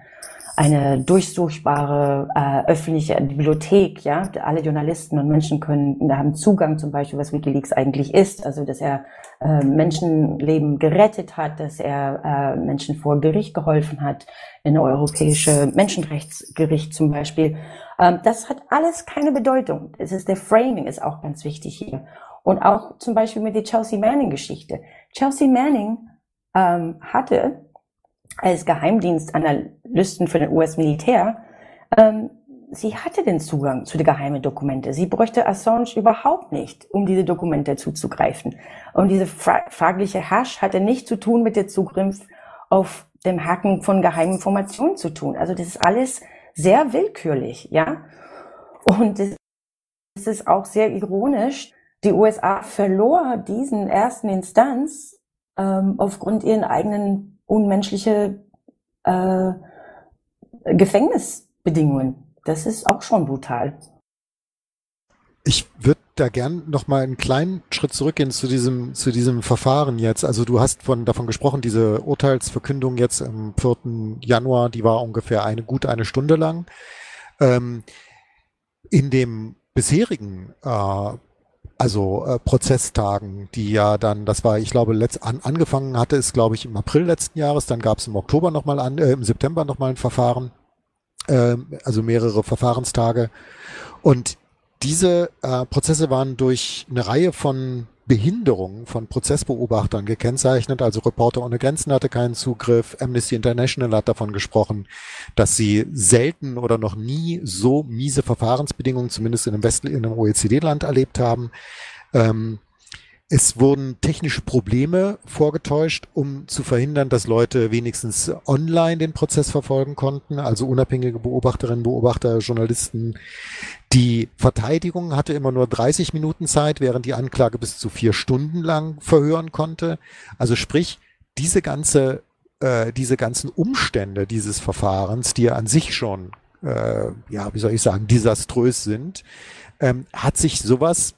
Speaker 2: eine durchsuchbare äh, öffentliche Bibliothek, ja, alle Journalisten und Menschen können haben Zugang zum Beispiel, was WikiLeaks eigentlich ist, also dass er äh, Menschenleben gerettet hat, dass er äh, Menschen vor Gericht geholfen hat, in europäische Menschenrechtsgericht zum Beispiel. Ähm, das hat alles keine Bedeutung. Es ist der Framing ist auch ganz wichtig hier und auch zum Beispiel mit der Chelsea Manning Geschichte. Chelsea Manning ähm, hatte als Geheimdienstanalysten für den US-Militär, ähm, sie hatte den Zugang zu den geheimen Dokumente. Sie bräuchte Assange überhaupt nicht, um diese Dokumente zuzugreifen. Und diese fra fragliche Hash hatte nichts zu tun mit dem Zugriff auf dem Hacken von geheimen Informationen zu tun. Also das ist alles sehr willkürlich, ja. Und es ist auch sehr ironisch. Die USA verlor diesen ersten Instanz ähm, aufgrund ihren eigenen unmenschliche äh, Gefängnisbedingungen. Das ist auch schon brutal.
Speaker 1: Ich würde da gern noch mal einen kleinen Schritt zurückgehen zu diesem zu diesem Verfahren jetzt. Also du hast von davon gesprochen, diese Urteilsverkündung jetzt am 4. Januar, die war ungefähr eine gut eine Stunde lang. Ähm, in dem bisherigen äh, also äh, Prozesstagen, die ja dann, das war, ich glaube, letzt, an, angefangen hatte es, glaube ich, im April letzten Jahres, dann gab es im Oktober nochmal an, äh, im September nochmal ein Verfahren, äh, also mehrere Verfahrenstage. Und diese äh, Prozesse waren durch eine Reihe von Behinderungen von Prozessbeobachtern gekennzeichnet. Also Reporter ohne Grenzen hatte keinen Zugriff. Amnesty International hat davon gesprochen, dass sie selten oder noch nie so miese Verfahrensbedingungen, zumindest in einem, West in einem OECD-Land erlebt haben. Ähm, es wurden technische Probleme vorgetäuscht, um zu verhindern, dass Leute wenigstens online den Prozess verfolgen konnten, also unabhängige Beobachterinnen, Beobachter, Journalisten. Die Verteidigung hatte immer nur 30 Minuten Zeit, während die Anklage bis zu vier Stunden lang verhören konnte. Also sprich, diese ganze, äh, diese ganzen Umstände dieses Verfahrens, die ja an sich schon, äh, ja, wie soll ich sagen, desaströs sind, ähm, hat sich sowas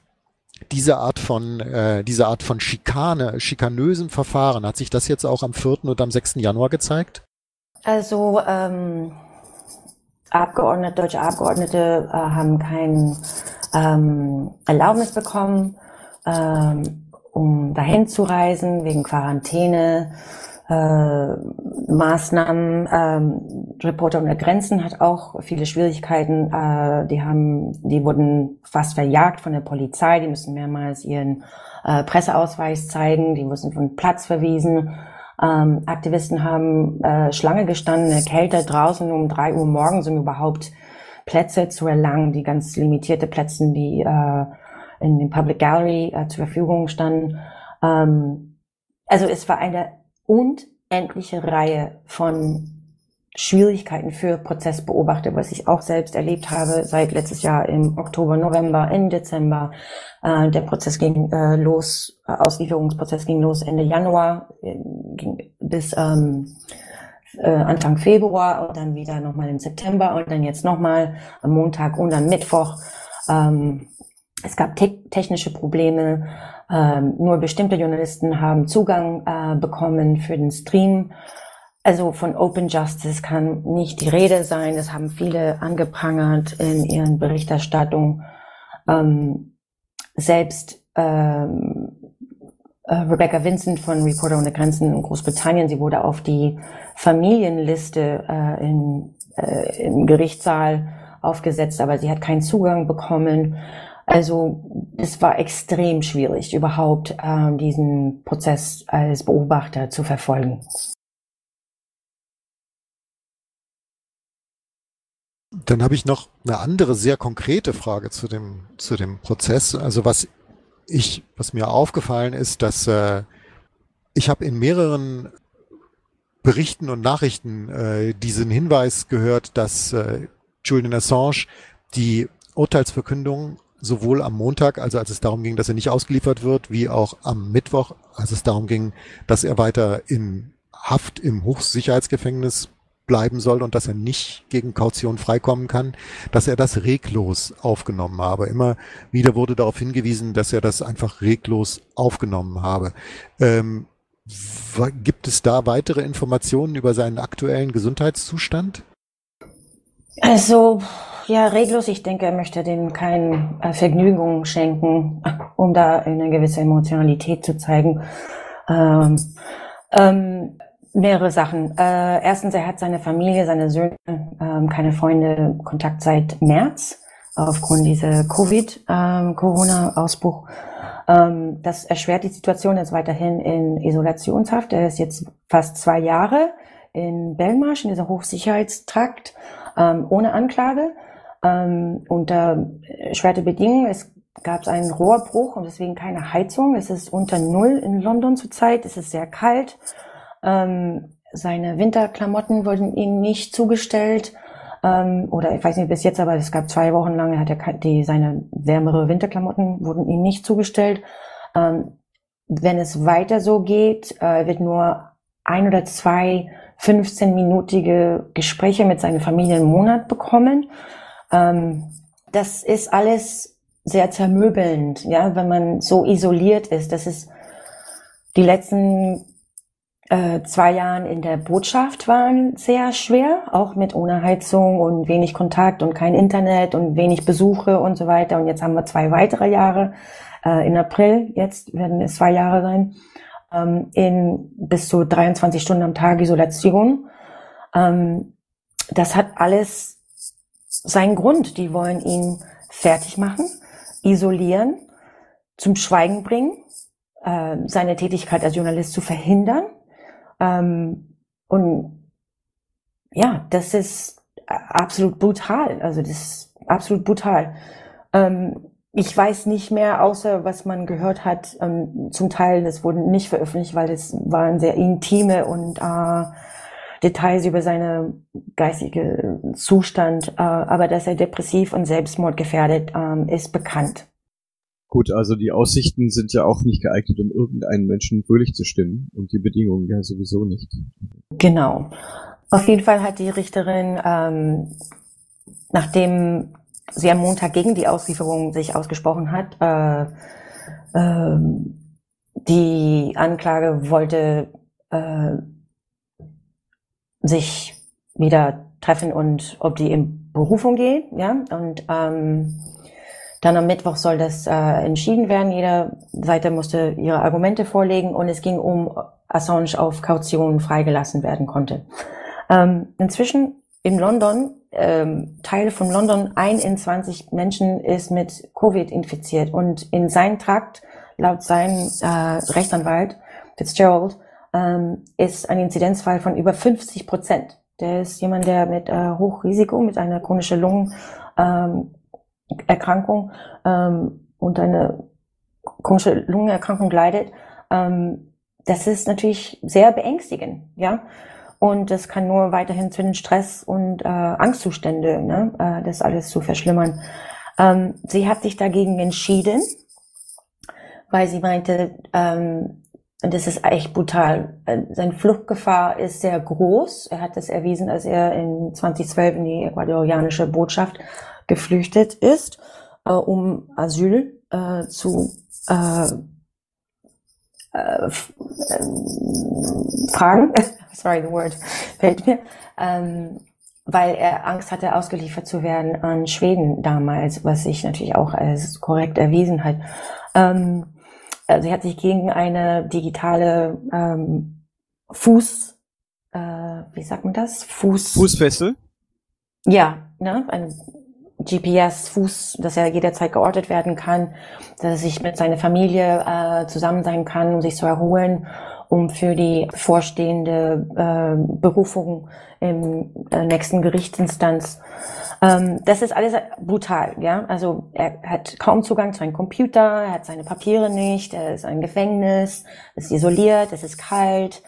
Speaker 1: diese Art von, äh, diese Art von Schikane, schikanösen Verfahren, hat sich das jetzt auch am 4. und am 6. Januar gezeigt?
Speaker 2: Also ähm, Abgeordnete, deutsche Abgeordnete äh, haben kein ähm, Erlaubnis bekommen, ähm, um dahin zu reisen wegen Quarantäne äh, Maßnahmen. Ähm, Reporter ohne Grenzen hat auch viele Schwierigkeiten. Äh, die haben, die wurden fast verjagt von der Polizei. Die müssen mehrmals ihren äh, Presseausweis zeigen. Die müssen von Platz verwiesen. Ähm, Aktivisten haben äh, Schlange gestanden, in der Kälte draußen um drei Uhr morgens, um überhaupt Plätze zu erlangen, die ganz limitierte Plätze, die äh, in den Public Gallery äh, zur Verfügung standen. Ähm, also es war eine unendliche Reihe von Schwierigkeiten für Prozessbeobachter, was ich auch selbst erlebt habe seit letztes Jahr im Oktober, November, im Dezember. Äh, der Prozess ging äh, los, äh, Auslieferungsprozess ging los Ende Januar, äh, ging bis ähm, äh, Anfang Februar und dann wieder nochmal im September und dann jetzt nochmal am Montag und am Mittwoch. Ähm, es gab te technische Probleme. Ähm, nur bestimmte Journalisten haben Zugang äh, bekommen für den Stream. Also von Open Justice kann nicht die Rede sein. Das haben viele angeprangert in ihren Berichterstattungen. Ähm, selbst ähm, äh, Rebecca Vincent von Reporter ohne Grenzen in Großbritannien, sie wurde auf die Familienliste äh, in, äh, im Gerichtssaal aufgesetzt, aber sie hat keinen Zugang bekommen. Also es war extrem schwierig, überhaupt äh, diesen Prozess als Beobachter zu verfolgen.
Speaker 1: Dann habe ich noch eine andere sehr konkrete Frage zu dem, zu dem Prozess. Also was ich, was mir aufgefallen ist, dass äh, ich habe in mehreren Berichten und Nachrichten äh, diesen Hinweis gehört, dass äh, Julian Assange die Urteilsverkündung sowohl am Montag, also als es darum ging, dass er nicht ausgeliefert wird, wie auch am Mittwoch, als es darum ging, dass er weiter in Haft im Hochsicherheitsgefängnis bleiben soll und dass er nicht gegen Kaution freikommen kann, dass er das reglos aufgenommen habe. Immer wieder wurde darauf hingewiesen, dass er das einfach reglos aufgenommen habe. Ähm, gibt es da weitere Informationen über seinen aktuellen Gesundheitszustand?
Speaker 2: Also, ja, reglos. Ich denke, er möchte dem keine äh, Vergnügung schenken, um da eine gewisse Emotionalität zu zeigen. Ähm, ähm, Mehrere Sachen. Äh, erstens, er hat seine Familie, seine Söhne, ähm, keine Freunde, Kontakt seit März aufgrund dieser Covid-Corona-Ausbruch. Ähm, das erschwert die Situation. Er ist weiterhin in Isolationshaft. Er ist jetzt fast zwei Jahre in Belmarsch, in dieser Hochsicherheitstrakt, ähm, ohne Anklage, ähm, unter erschwerte Bedingungen. Es gab einen Rohrbruch und deswegen keine Heizung. Es ist unter Null in London zurzeit. Es ist sehr kalt. Ähm, seine Winterklamotten wurden ihm nicht zugestellt. Ähm, oder ich weiß nicht bis jetzt, aber es gab zwei Wochen lang, hat er die, seine wärmere Winterklamotten wurden ihm nicht zugestellt. Ähm, wenn es weiter so geht, äh, wird nur ein oder zwei 15-minütige Gespräche mit seiner Familie im Monat bekommen. Ähm, das ist alles sehr zermöbelnd, ja, wenn man so isoliert ist. Das ist die letzten äh, zwei Jahren in der Botschaft waren sehr schwer, auch mit ohne Heizung und wenig Kontakt und kein Internet und wenig Besuche und so weiter. Und jetzt haben wir zwei weitere Jahre. Äh, in April, jetzt werden es zwei Jahre sein, ähm, in bis zu 23 Stunden am Tag Isolation. Ähm, das hat alles seinen Grund. Die wollen ihn fertig machen, isolieren, zum Schweigen bringen, äh, seine Tätigkeit als Journalist zu verhindern ähm, und ja, das ist absolut brutal. Also das ist absolut brutal. Ähm, ich weiß nicht mehr, außer was man gehört hat. Ähm, zum Teil, das wurde nicht veröffentlicht, weil es waren sehr intime und äh, Details über seine geistige Zustand. Äh, aber dass er depressiv und selbstmordgefährdet äh, ist bekannt.
Speaker 3: Gut, also die Aussichten sind ja auch nicht geeignet, um irgendeinen Menschen fröhlich zu stimmen und die Bedingungen ja sowieso nicht.
Speaker 2: Genau. Auf jeden Fall hat die Richterin, ähm, nachdem sie am Montag gegen die Auslieferung sich ausgesprochen hat, äh, äh, die Anklage wollte äh, sich wieder treffen und ob die in Berufung geht, ja, und ähm, dann am Mittwoch soll das äh, entschieden werden. Jeder Seite musste ihre Argumente vorlegen und es ging um Assange auf Kaution freigelassen werden konnte. Ähm, inzwischen in London, ähm, Teile von London, ein in 20 Menschen ist mit Covid infiziert und in seinem Trakt, laut seinem äh, Rechtsanwalt Fitzgerald, ähm, ist ein Inzidenzfall von über 50 Prozent. Der ist jemand, der mit äh, Hochrisiko, mit einer chronischen Lungen ähm, ähm, und eine komische Lungenerkrankung leidet, ähm, das ist natürlich sehr beängstigend, ja. Und das kann nur weiterhin zu den Stress und äh, Angstzustände, ne, äh, das alles zu verschlimmern. Ähm, sie hat sich dagegen entschieden, weil sie meinte, ähm, das ist echt brutal. Äh, seine Fluchtgefahr ist sehr groß. Er hat das erwiesen, als er in 2012 in die ecuadorianische Botschaft geflüchtet ist. äh, um Asyl äh, zu äh, äh, fragen. Sorry, the word fällt mir. Ähm, weil er Angst hatte, ausgeliefert zu werden an Schweden damals, was sich natürlich auch als korrekt erwiesen hat. Ähm, also er hat sich gegen eine digitale ähm, Fuß, äh, wie sagt man das?
Speaker 3: Fuß. Fußfessel?
Speaker 2: Ja, ne, ein GPS-Fuß, dass er jederzeit geortet werden kann, dass er sich mit seiner Familie äh, zusammen sein kann, um sich zu erholen um für die vorstehende äh, Berufung im äh, nächsten Gerichtsinstanz. Ähm, das ist alles brutal, ja. Also er hat kaum Zugang zu einem Computer, er hat seine Papiere nicht, er ist ein Gefängnis, ist isoliert, es ist kalt.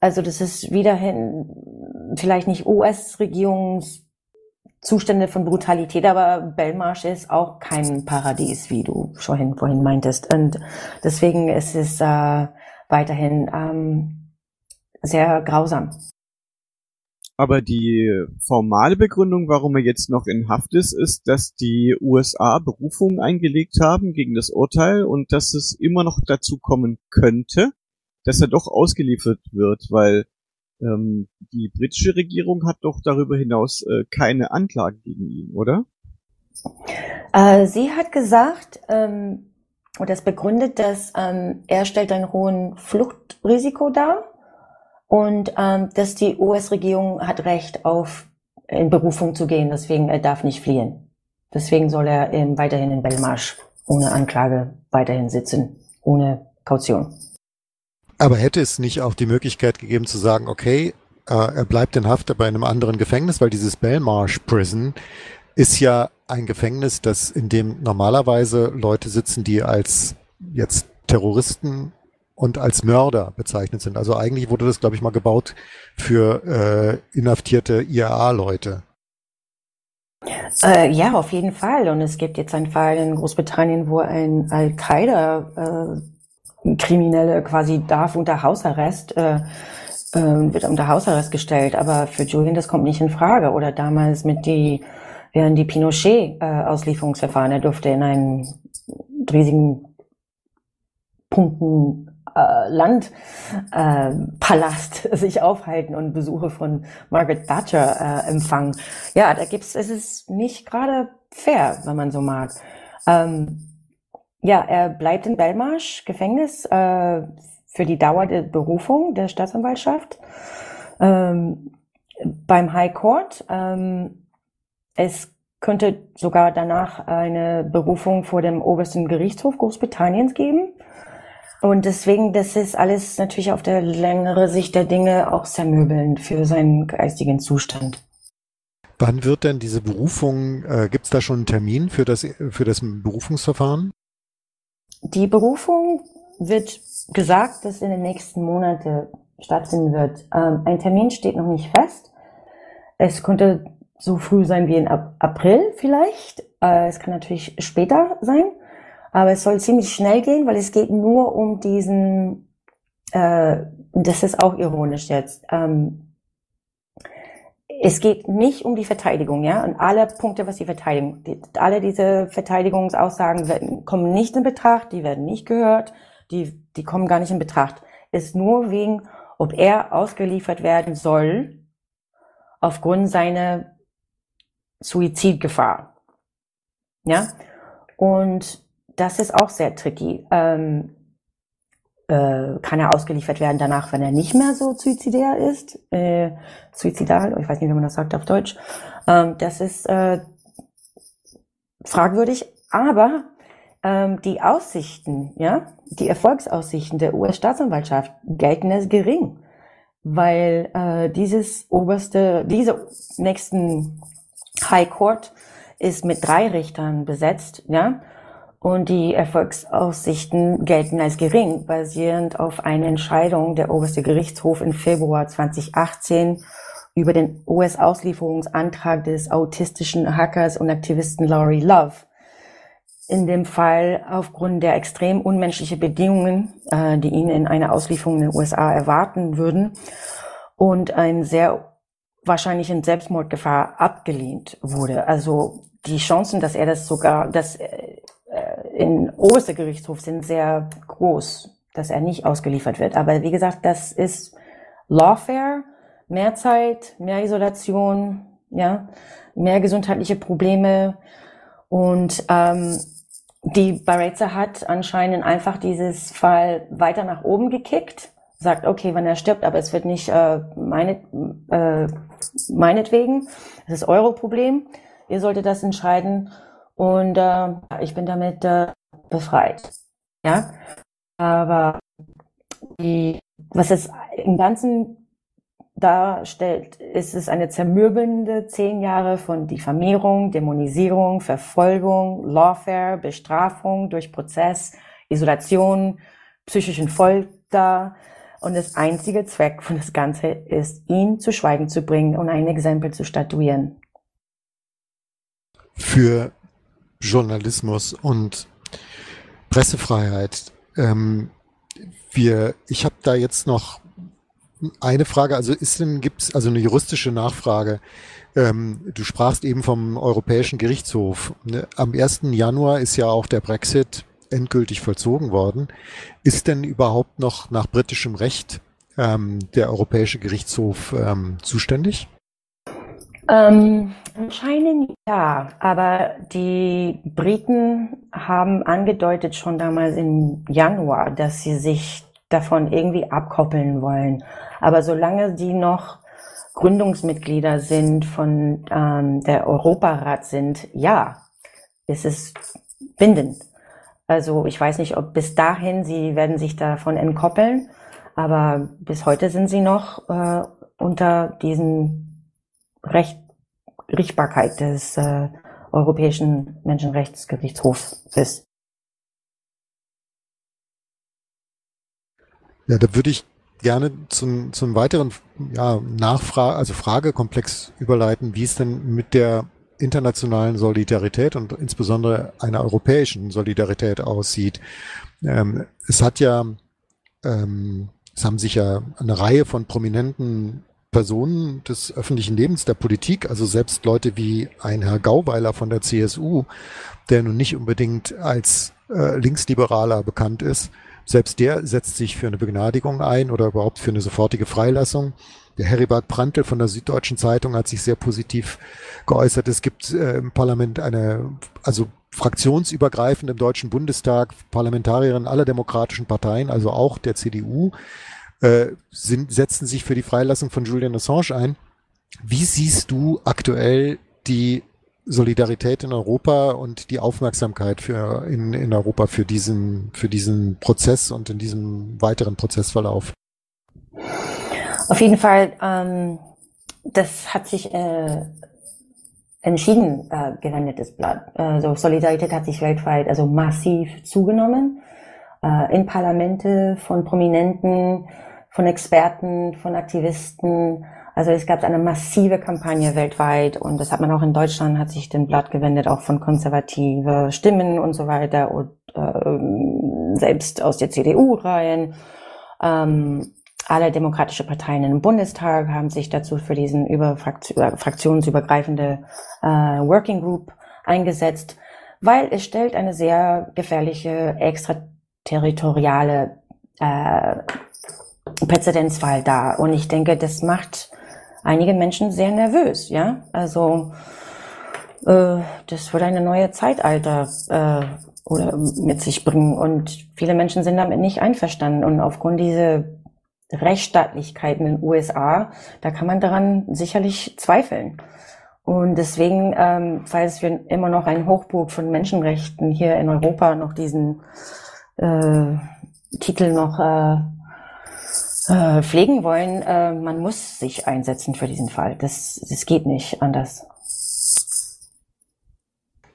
Speaker 2: Also das ist wiederhin vielleicht nicht US-Regierungszustände von Brutalität, aber Belmarsh ist auch kein Paradies, wie du vorhin, vorhin meintest. Und deswegen ist es äh, weiterhin ähm, sehr grausam.
Speaker 3: Aber die formale Begründung, warum er jetzt noch in Haft ist, ist, dass die USA Berufungen eingelegt haben gegen das Urteil und dass es immer noch dazu kommen könnte, dass er doch ausgeliefert wird, weil ähm, die britische Regierung hat doch darüber hinaus äh, keine Anklage gegen ihn, oder?
Speaker 2: Äh, sie hat gesagt, ähm, und das begründet, dass ähm, er stellt ein hohen Fluchtrisiko dar und ähm, dass die US-Regierung hat Recht auf in Berufung zu gehen, deswegen er darf nicht fliehen. Deswegen soll er ähm, weiterhin in Belmarsh ohne Anklage weiterhin sitzen, ohne Kaution.
Speaker 1: Aber hätte es nicht auch die Möglichkeit gegeben zu sagen, okay, äh, er bleibt in Haft, aber in einem anderen Gefängnis, weil dieses Belmarsh Prison ist ja ein Gefängnis, das in dem normalerweise Leute sitzen, die als jetzt Terroristen und als Mörder bezeichnet sind. Also eigentlich wurde das, glaube ich, mal gebaut für äh, inhaftierte IAA-Leute.
Speaker 2: Äh, ja, auf jeden Fall. Und es gibt jetzt einen Fall in Großbritannien, wo ein Al-Qaida äh, quasi darf unter Hausarrest äh, äh, wird unter Hausarrest gestellt. Aber für Julian das kommt nicht in Frage. Oder damals mit die während die Pinochet-Auslieferungsverfahren, er durfte in einem riesigen Punkten äh, Landpalast äh, sich aufhalten und Besuche von Margaret Thatcher äh, empfangen. Ja, da gibt's, es ist nicht gerade fair, wenn man so mag. Ähm, ja, er bleibt in Belmarsh Gefängnis äh, für die Dauer der Berufung der Staatsanwaltschaft. Ähm, beim High Court ähm, es könnte sogar danach eine Berufung vor dem obersten Gerichtshof Großbritanniens geben. Und deswegen, das ist alles natürlich auf der längere Sicht der Dinge auch zermöbelnd für seinen geistigen Zustand.
Speaker 1: Wann wird denn diese Berufung, äh, gibt es da schon einen Termin für das, für das Berufungsverfahren?
Speaker 2: Die Berufung wird gesagt, dass in den nächsten Monaten stattfinden wird. Ähm, ein Termin steht noch nicht fest. Es könnte so früh sein wie in April vielleicht. Äh, es kann natürlich später sein, aber es soll ziemlich schnell gehen, weil es geht nur um diesen, äh, das ist auch ironisch jetzt, ähm, es geht nicht um die Verteidigung, ja, und alle Punkte, was die Verteidigung, die, alle diese Verteidigungsaussagen werden, kommen nicht in Betracht, die werden nicht gehört, die, die kommen gar nicht in Betracht. Ist nur wegen, ob er ausgeliefert werden soll, aufgrund seiner Suizidgefahr. Ja, und das ist auch sehr tricky. Ähm, äh, kann er ausgeliefert werden danach, wenn er nicht mehr so suizidär ist, äh, suizidal, ich weiß nicht, wie man das sagt auf Deutsch. Ähm, das ist äh, fragwürdig, aber ähm, die Aussichten, ja, die Erfolgsaussichten der US-Staatsanwaltschaft gelten als gering, weil äh, dieses oberste, diese nächsten High Court ist mit drei Richtern besetzt, ja. Und die Erfolgsaussichten gelten als gering, basierend auf einer Entscheidung der oberste Gerichtshof im Februar 2018 über den US-Auslieferungsantrag des autistischen Hackers und Aktivisten Laurie Love. In dem Fall aufgrund der extrem unmenschlichen Bedingungen, äh, die ihn in einer Auslieferung in den USA erwarten würden und ein sehr wahrscheinlich in Selbstmordgefahr abgelehnt wurde. Also die Chancen, dass er das sogar, dass äh, in oberster Gerichtshof sind sehr groß, dass er nicht ausgeliefert wird. Aber wie gesagt, das ist Lawfare, mehr Zeit, mehr Isolation, ja, mehr gesundheitliche Probleme und ähm, die Barreza hat anscheinend einfach dieses Fall weiter nach oben gekickt, sagt, okay, wenn er stirbt, aber es wird nicht äh, meine, äh, meinetwegen, das ist eure Problem, ihr solltet das entscheiden und äh, ich bin damit äh, befreit. Ja, aber die, was es im Ganzen darstellt, ist es eine zermürbelnde zehn Jahre von Diffamierung, Dämonisierung, Verfolgung, Lawfare, Bestrafung durch Prozess, Isolation, psychischen Folter. Und das einzige Zweck von das Ganze ist, ihn zu Schweigen zu bringen und ein Exempel zu statuieren.
Speaker 1: Für Journalismus und Pressefreiheit. Ähm, wir, ich habe da jetzt noch eine Frage, also ist denn, gibt's also eine juristische Nachfrage? Ähm, du sprachst eben vom Europäischen Gerichtshof. Ne, am 1. Januar ist ja auch der Brexit endgültig vollzogen worden. Ist denn überhaupt noch nach britischem Recht ähm, der Europäische Gerichtshof ähm, zuständig?
Speaker 2: Ähm, anscheinend ja, aber die Briten haben angedeutet schon damals im Januar, dass sie sich davon irgendwie abkoppeln wollen. Aber solange die noch Gründungsmitglieder sind von ähm, der Europarat sind, ja, ist es bindend. Also ich weiß nicht, ob bis dahin sie werden sich davon entkoppeln, aber bis heute sind sie noch äh, unter diesen Recht, Richtbarkeit des äh, Europäischen Menschenrechtsgerichtshofs.
Speaker 1: Ja, da würde ich gerne zum, zum weiteren ja, Nachfrage, also Fragekomplex überleiten, wie es denn mit der internationalen Solidarität und insbesondere einer europäischen Solidarität aussieht. Ähm, es hat ja, ähm, es haben sich ja eine Reihe von prominenten Personen des öffentlichen Lebens, der Politik, also selbst Leute wie ein Herr Gauweiler von der CSU, der nun nicht unbedingt als äh, Linksliberaler bekannt ist, selbst der setzt sich für eine Begnadigung ein oder überhaupt für eine sofortige Freilassung. Der Heribert Prantl von der Süddeutschen Zeitung hat sich sehr positiv geäußert. Es gibt äh, im Parlament eine, also fraktionsübergreifend im Deutschen Bundestag Parlamentarierinnen aller demokratischen Parteien, also auch der CDU, äh, sind, setzen sich für die Freilassung von Julian Assange ein. Wie siehst du aktuell die Solidarität in Europa und die Aufmerksamkeit für in, in Europa für diesen für diesen Prozess und in diesem weiteren Prozessverlauf.
Speaker 2: Auf jeden Fall, ähm, das hat sich äh, entschieden äh, gewendetes Blatt. Also Solidarität hat sich weltweit also massiv zugenommen äh, in Parlamente von Prominenten, von Experten, von Aktivisten also es gab eine massive Kampagne weltweit und das hat man auch in Deutschland, hat sich dem Blatt gewendet, auch von konservative Stimmen und so weiter und äh, selbst aus der CDU-Reihen. Ähm, alle demokratische Parteien im Bundestag haben sich dazu für diesen über äh, fraktionsübergreifende äh, Working Group eingesetzt, weil es stellt eine sehr gefährliche extraterritoriale äh, Präzedenzfall dar. Und ich denke, das macht einige Menschen sehr nervös, ja. Also äh, das wird eine neue Zeitalter äh, oder mit sich bringen und viele Menschen sind damit nicht einverstanden und aufgrund dieser Rechtsstaatlichkeiten in den USA, da kann man daran sicherlich zweifeln. Und deswegen, ähm, falls wir immer noch einen Hochburg von Menschenrechten hier in Europa noch diesen äh, Titel noch äh, äh, pflegen wollen, äh, man muss sich einsetzen für diesen Fall. Das, das geht nicht anders.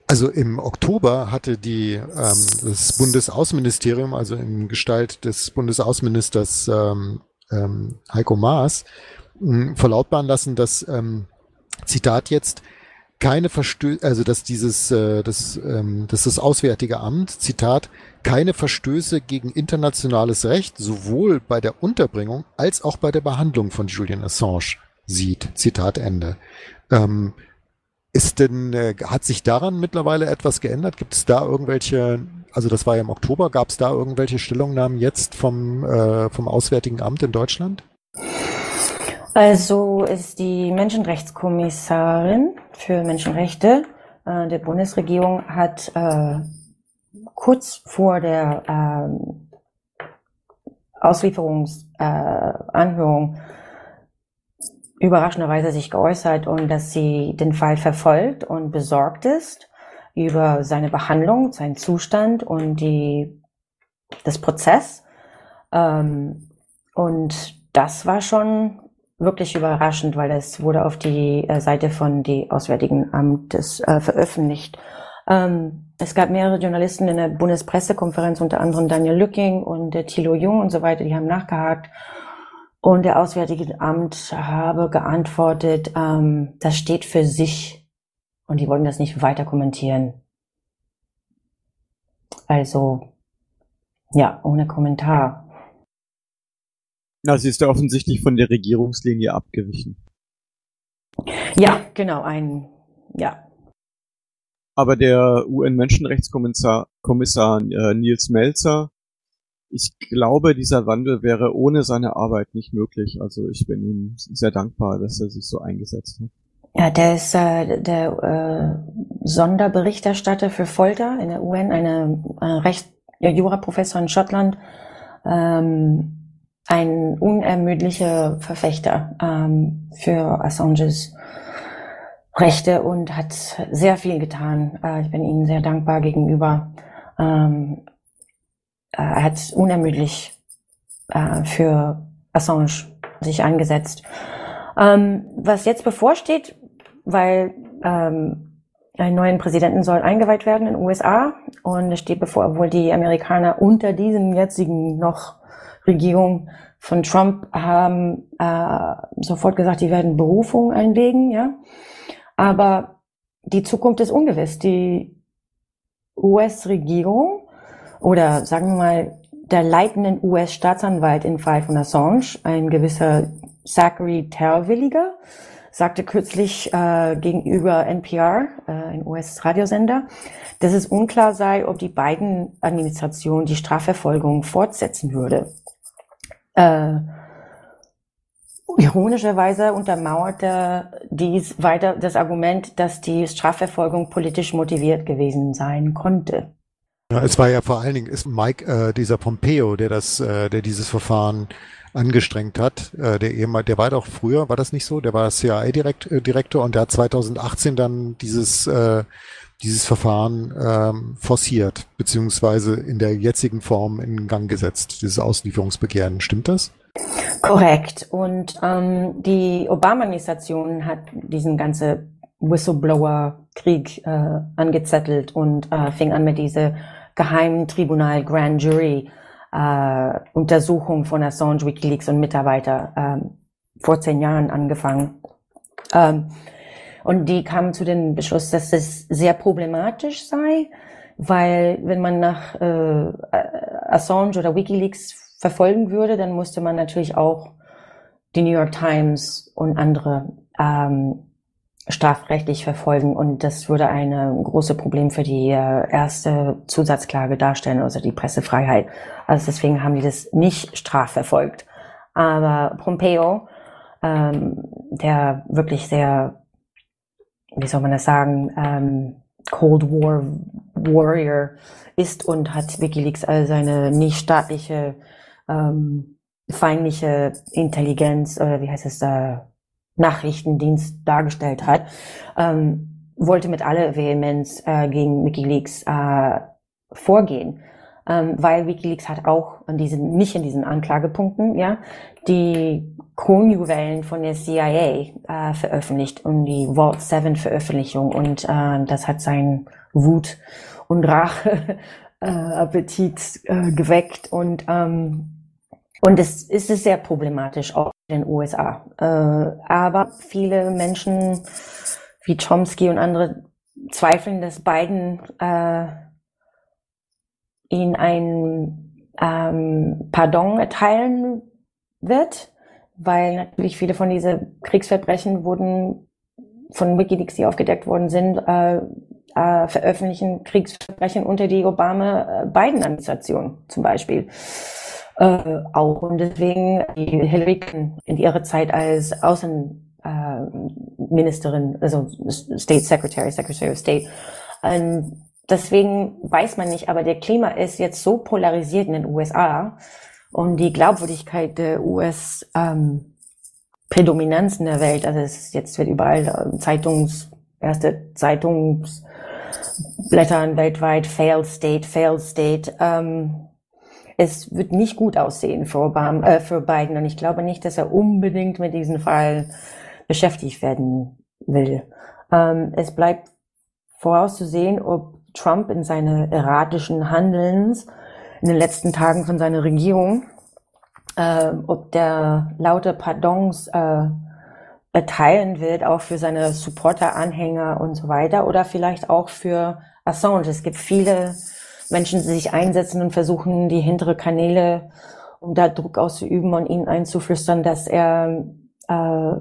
Speaker 1: Also im Oktober hatte die ähm, das Bundesaußenministerium, also in Gestalt des Bundesaußenministers ähm, ähm, Heiko Maas, mh, verlautbaren lassen, dass ähm, Zitat jetzt keine Verstöße, also dass dieses, äh, das, ähm, dass das Auswärtige Amt, Zitat, keine Verstöße gegen internationales Recht sowohl bei der Unterbringung als auch bei der Behandlung von Julian Assange sieht. Zitat Ende. Ähm, ist denn, äh, hat sich daran mittlerweile etwas geändert? Gibt es da irgendwelche, also das war ja im Oktober, gab es da irgendwelche Stellungnahmen jetzt vom, äh, vom Auswärtigen Amt in Deutschland?
Speaker 2: Also ist die Menschenrechtskommissarin für Menschenrechte äh, der Bundesregierung hat äh, kurz vor der ähm, Auslieferungsanhörung äh, überraschenderweise sich geäußert und dass sie den Fall verfolgt und besorgt ist über seine Behandlung, seinen Zustand und die, das Prozess. Ähm, und das war schon wirklich überraschend, weil es wurde auf die äh, Seite von die Auswärtigen Amtes äh, veröffentlicht. Ähm, es gab mehrere Journalisten in der Bundespressekonferenz, unter anderem Daniel Lücking und der Thilo Jung und so weiter, die haben nachgehakt. Und der Auswärtige Amt habe geantwortet, ähm, das steht für sich und die wollen das nicht weiter kommentieren. Also, ja, ohne Kommentar.
Speaker 3: Na, sie ist ja offensichtlich von der Regierungslinie abgewichen.
Speaker 2: Ja, genau, ein, ja.
Speaker 3: Aber der UN-Menschenrechtskommissar Kommissar, äh, Nils Melzer, ich glaube, dieser Wandel wäre ohne seine Arbeit nicht möglich. Also ich bin ihm sehr dankbar, dass er sich so eingesetzt hat.
Speaker 2: Ja, der ist äh, der äh, Sonderberichterstatter für Folter in der UN, eine äh, Recht Jura-Professor in Schottland. Ähm, ein unermüdlicher Verfechter ähm, für Assanges Rechte und hat sehr viel getan. Äh, ich bin Ihnen sehr dankbar gegenüber. Ähm, äh, er hat unermüdlich äh, für Assange sich eingesetzt. Ähm, was jetzt bevorsteht, weil ähm, einen neuen Präsidenten soll eingeweiht werden in den USA und es steht bevor, obwohl die Amerikaner unter diesen jetzigen noch Regierung von Trump haben äh, sofort gesagt, die werden Berufung einlegen, ja. Aber die Zukunft ist ungewiss. Die US-Regierung oder sagen wir mal der leitenden US-Staatsanwalt in Fall von Assange, ein gewisser Zachary Terwilliger, sagte kürzlich äh, gegenüber NPR, äh, ein US-Radiosender, dass es unklar sei, ob die beiden Administration die Strafverfolgung fortsetzen würde. Äh, ironischerweise untermauerte dies weiter das Argument, dass die Strafverfolgung politisch motiviert gewesen sein konnte.
Speaker 1: Ja, es war ja vor allen Dingen ist Mike, äh, dieser Pompeo, der das, äh, der dieses Verfahren angestrengt hat. Äh, der ehemal, der war doch früher, war das nicht so? Der war CIA-Direktor äh, und der hat 2018 dann dieses äh, dieses Verfahren ähm, forciert, beziehungsweise in der jetzigen Form in Gang gesetzt, dieses Auslieferungsbegehren. Stimmt das?
Speaker 2: Korrekt. Und ähm, die Obama-Administration hat diesen ganze Whistleblower-Krieg äh, angezettelt und äh, fing an mit dieser geheimen Tribunal Grand Jury äh, Untersuchung von Assange, WikiLeaks und Mitarbeiter äh, vor zehn Jahren angefangen. Ähm, und die kamen zu dem Beschluss, dass es sehr problematisch sei, weil wenn man nach äh, Assange oder WikiLeaks verfolgen würde, dann musste man natürlich auch die New York Times und andere ähm, strafrechtlich verfolgen und das würde ein großes Problem für die äh, erste Zusatzklage darstellen, also die Pressefreiheit. Also deswegen haben die das nicht strafverfolgt. Aber Pompeo, ähm, der wirklich sehr wie soll man das sagen, ähm, Cold War Warrior ist und hat WikiLeaks all seine nichtstaatliche, ähm, feindliche Intelligenz, oder wie heißt es da, Nachrichtendienst dargestellt hat, ähm, wollte mit aller Vehemenz äh, gegen WikiLeaks äh, vorgehen. Ähm, weil WikiLeaks hat auch an diesen, nicht in diesen Anklagepunkten, ja, die Kronjuwelen von der CIA äh, veröffentlicht und die Vault 7 Veröffentlichung und äh, das hat seinen Wut und Rache äh, Appetit äh, geweckt und ähm, und es ist sehr problematisch auch in den USA. Äh, aber viele Menschen wie Chomsky und andere zweifeln, dass Biden äh, ihn ein ähm, Pardon erteilen wird weil natürlich viele von diesen Kriegsverbrechen wurden von Wikileaks, die aufgedeckt worden sind, äh, äh, veröffentlichen Kriegsverbrechen unter die Obama-Biden-Administration zum Beispiel. Äh, auch und deswegen die Hillary in ihrer Zeit als Außenministerin, äh, also State Secretary, Secretary of State. Und deswegen weiß man nicht, aber der Klima ist jetzt so polarisiert in den USA und die Glaubwürdigkeit der US ähm, Prädominanz in der Welt, also es ist, jetzt wird überall äh, Zeitungs, erste Zeitungsblättern weltweit, failed state, failed state, ähm, es wird nicht gut aussehen für, Obama, äh, für Biden und ich glaube nicht, dass er unbedingt mit diesem Fall beschäftigt werden will. Ähm, es bleibt vorauszusehen, ob Trump in seine erratischen Handelns in den letzten Tagen von seiner Regierung, äh, ob der laute Pardons äh, erteilen wird, auch für seine Supporter, Anhänger und so weiter, oder vielleicht auch für Assange. Es gibt viele Menschen, die sich einsetzen und versuchen, die hintere Kanäle, um da Druck auszuüben und ihnen einzuflüstern, dass er äh,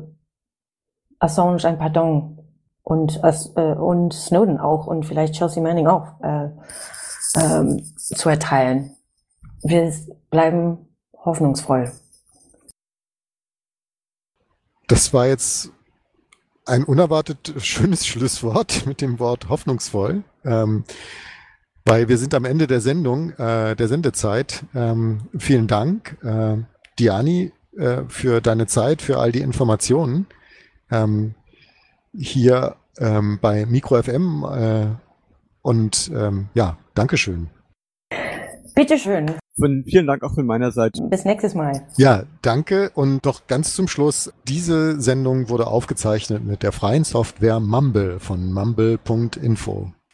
Speaker 2: Assange ein Pardon und, äh, und Snowden auch und vielleicht Chelsea Manning auch äh, ähm, zu erteilen. Wir bleiben hoffnungsvoll.
Speaker 1: Das war jetzt ein unerwartet schönes Schlusswort mit dem Wort hoffnungsvoll. Ähm, weil wir sind am Ende der Sendung, äh, der Sendezeit. Ähm, vielen Dank, äh, Diani, äh, für deine Zeit, für all die Informationen. Ähm, hier ähm, bei Micro FM äh, und ähm, ja, Dankeschön.
Speaker 2: Bitteschön.
Speaker 3: Und vielen Dank auch von meiner Seite.
Speaker 2: Bis nächstes Mal.
Speaker 1: Ja, danke. Und doch ganz zum Schluss, diese Sendung wurde aufgezeichnet mit der freien Software Mumble von mumble.info.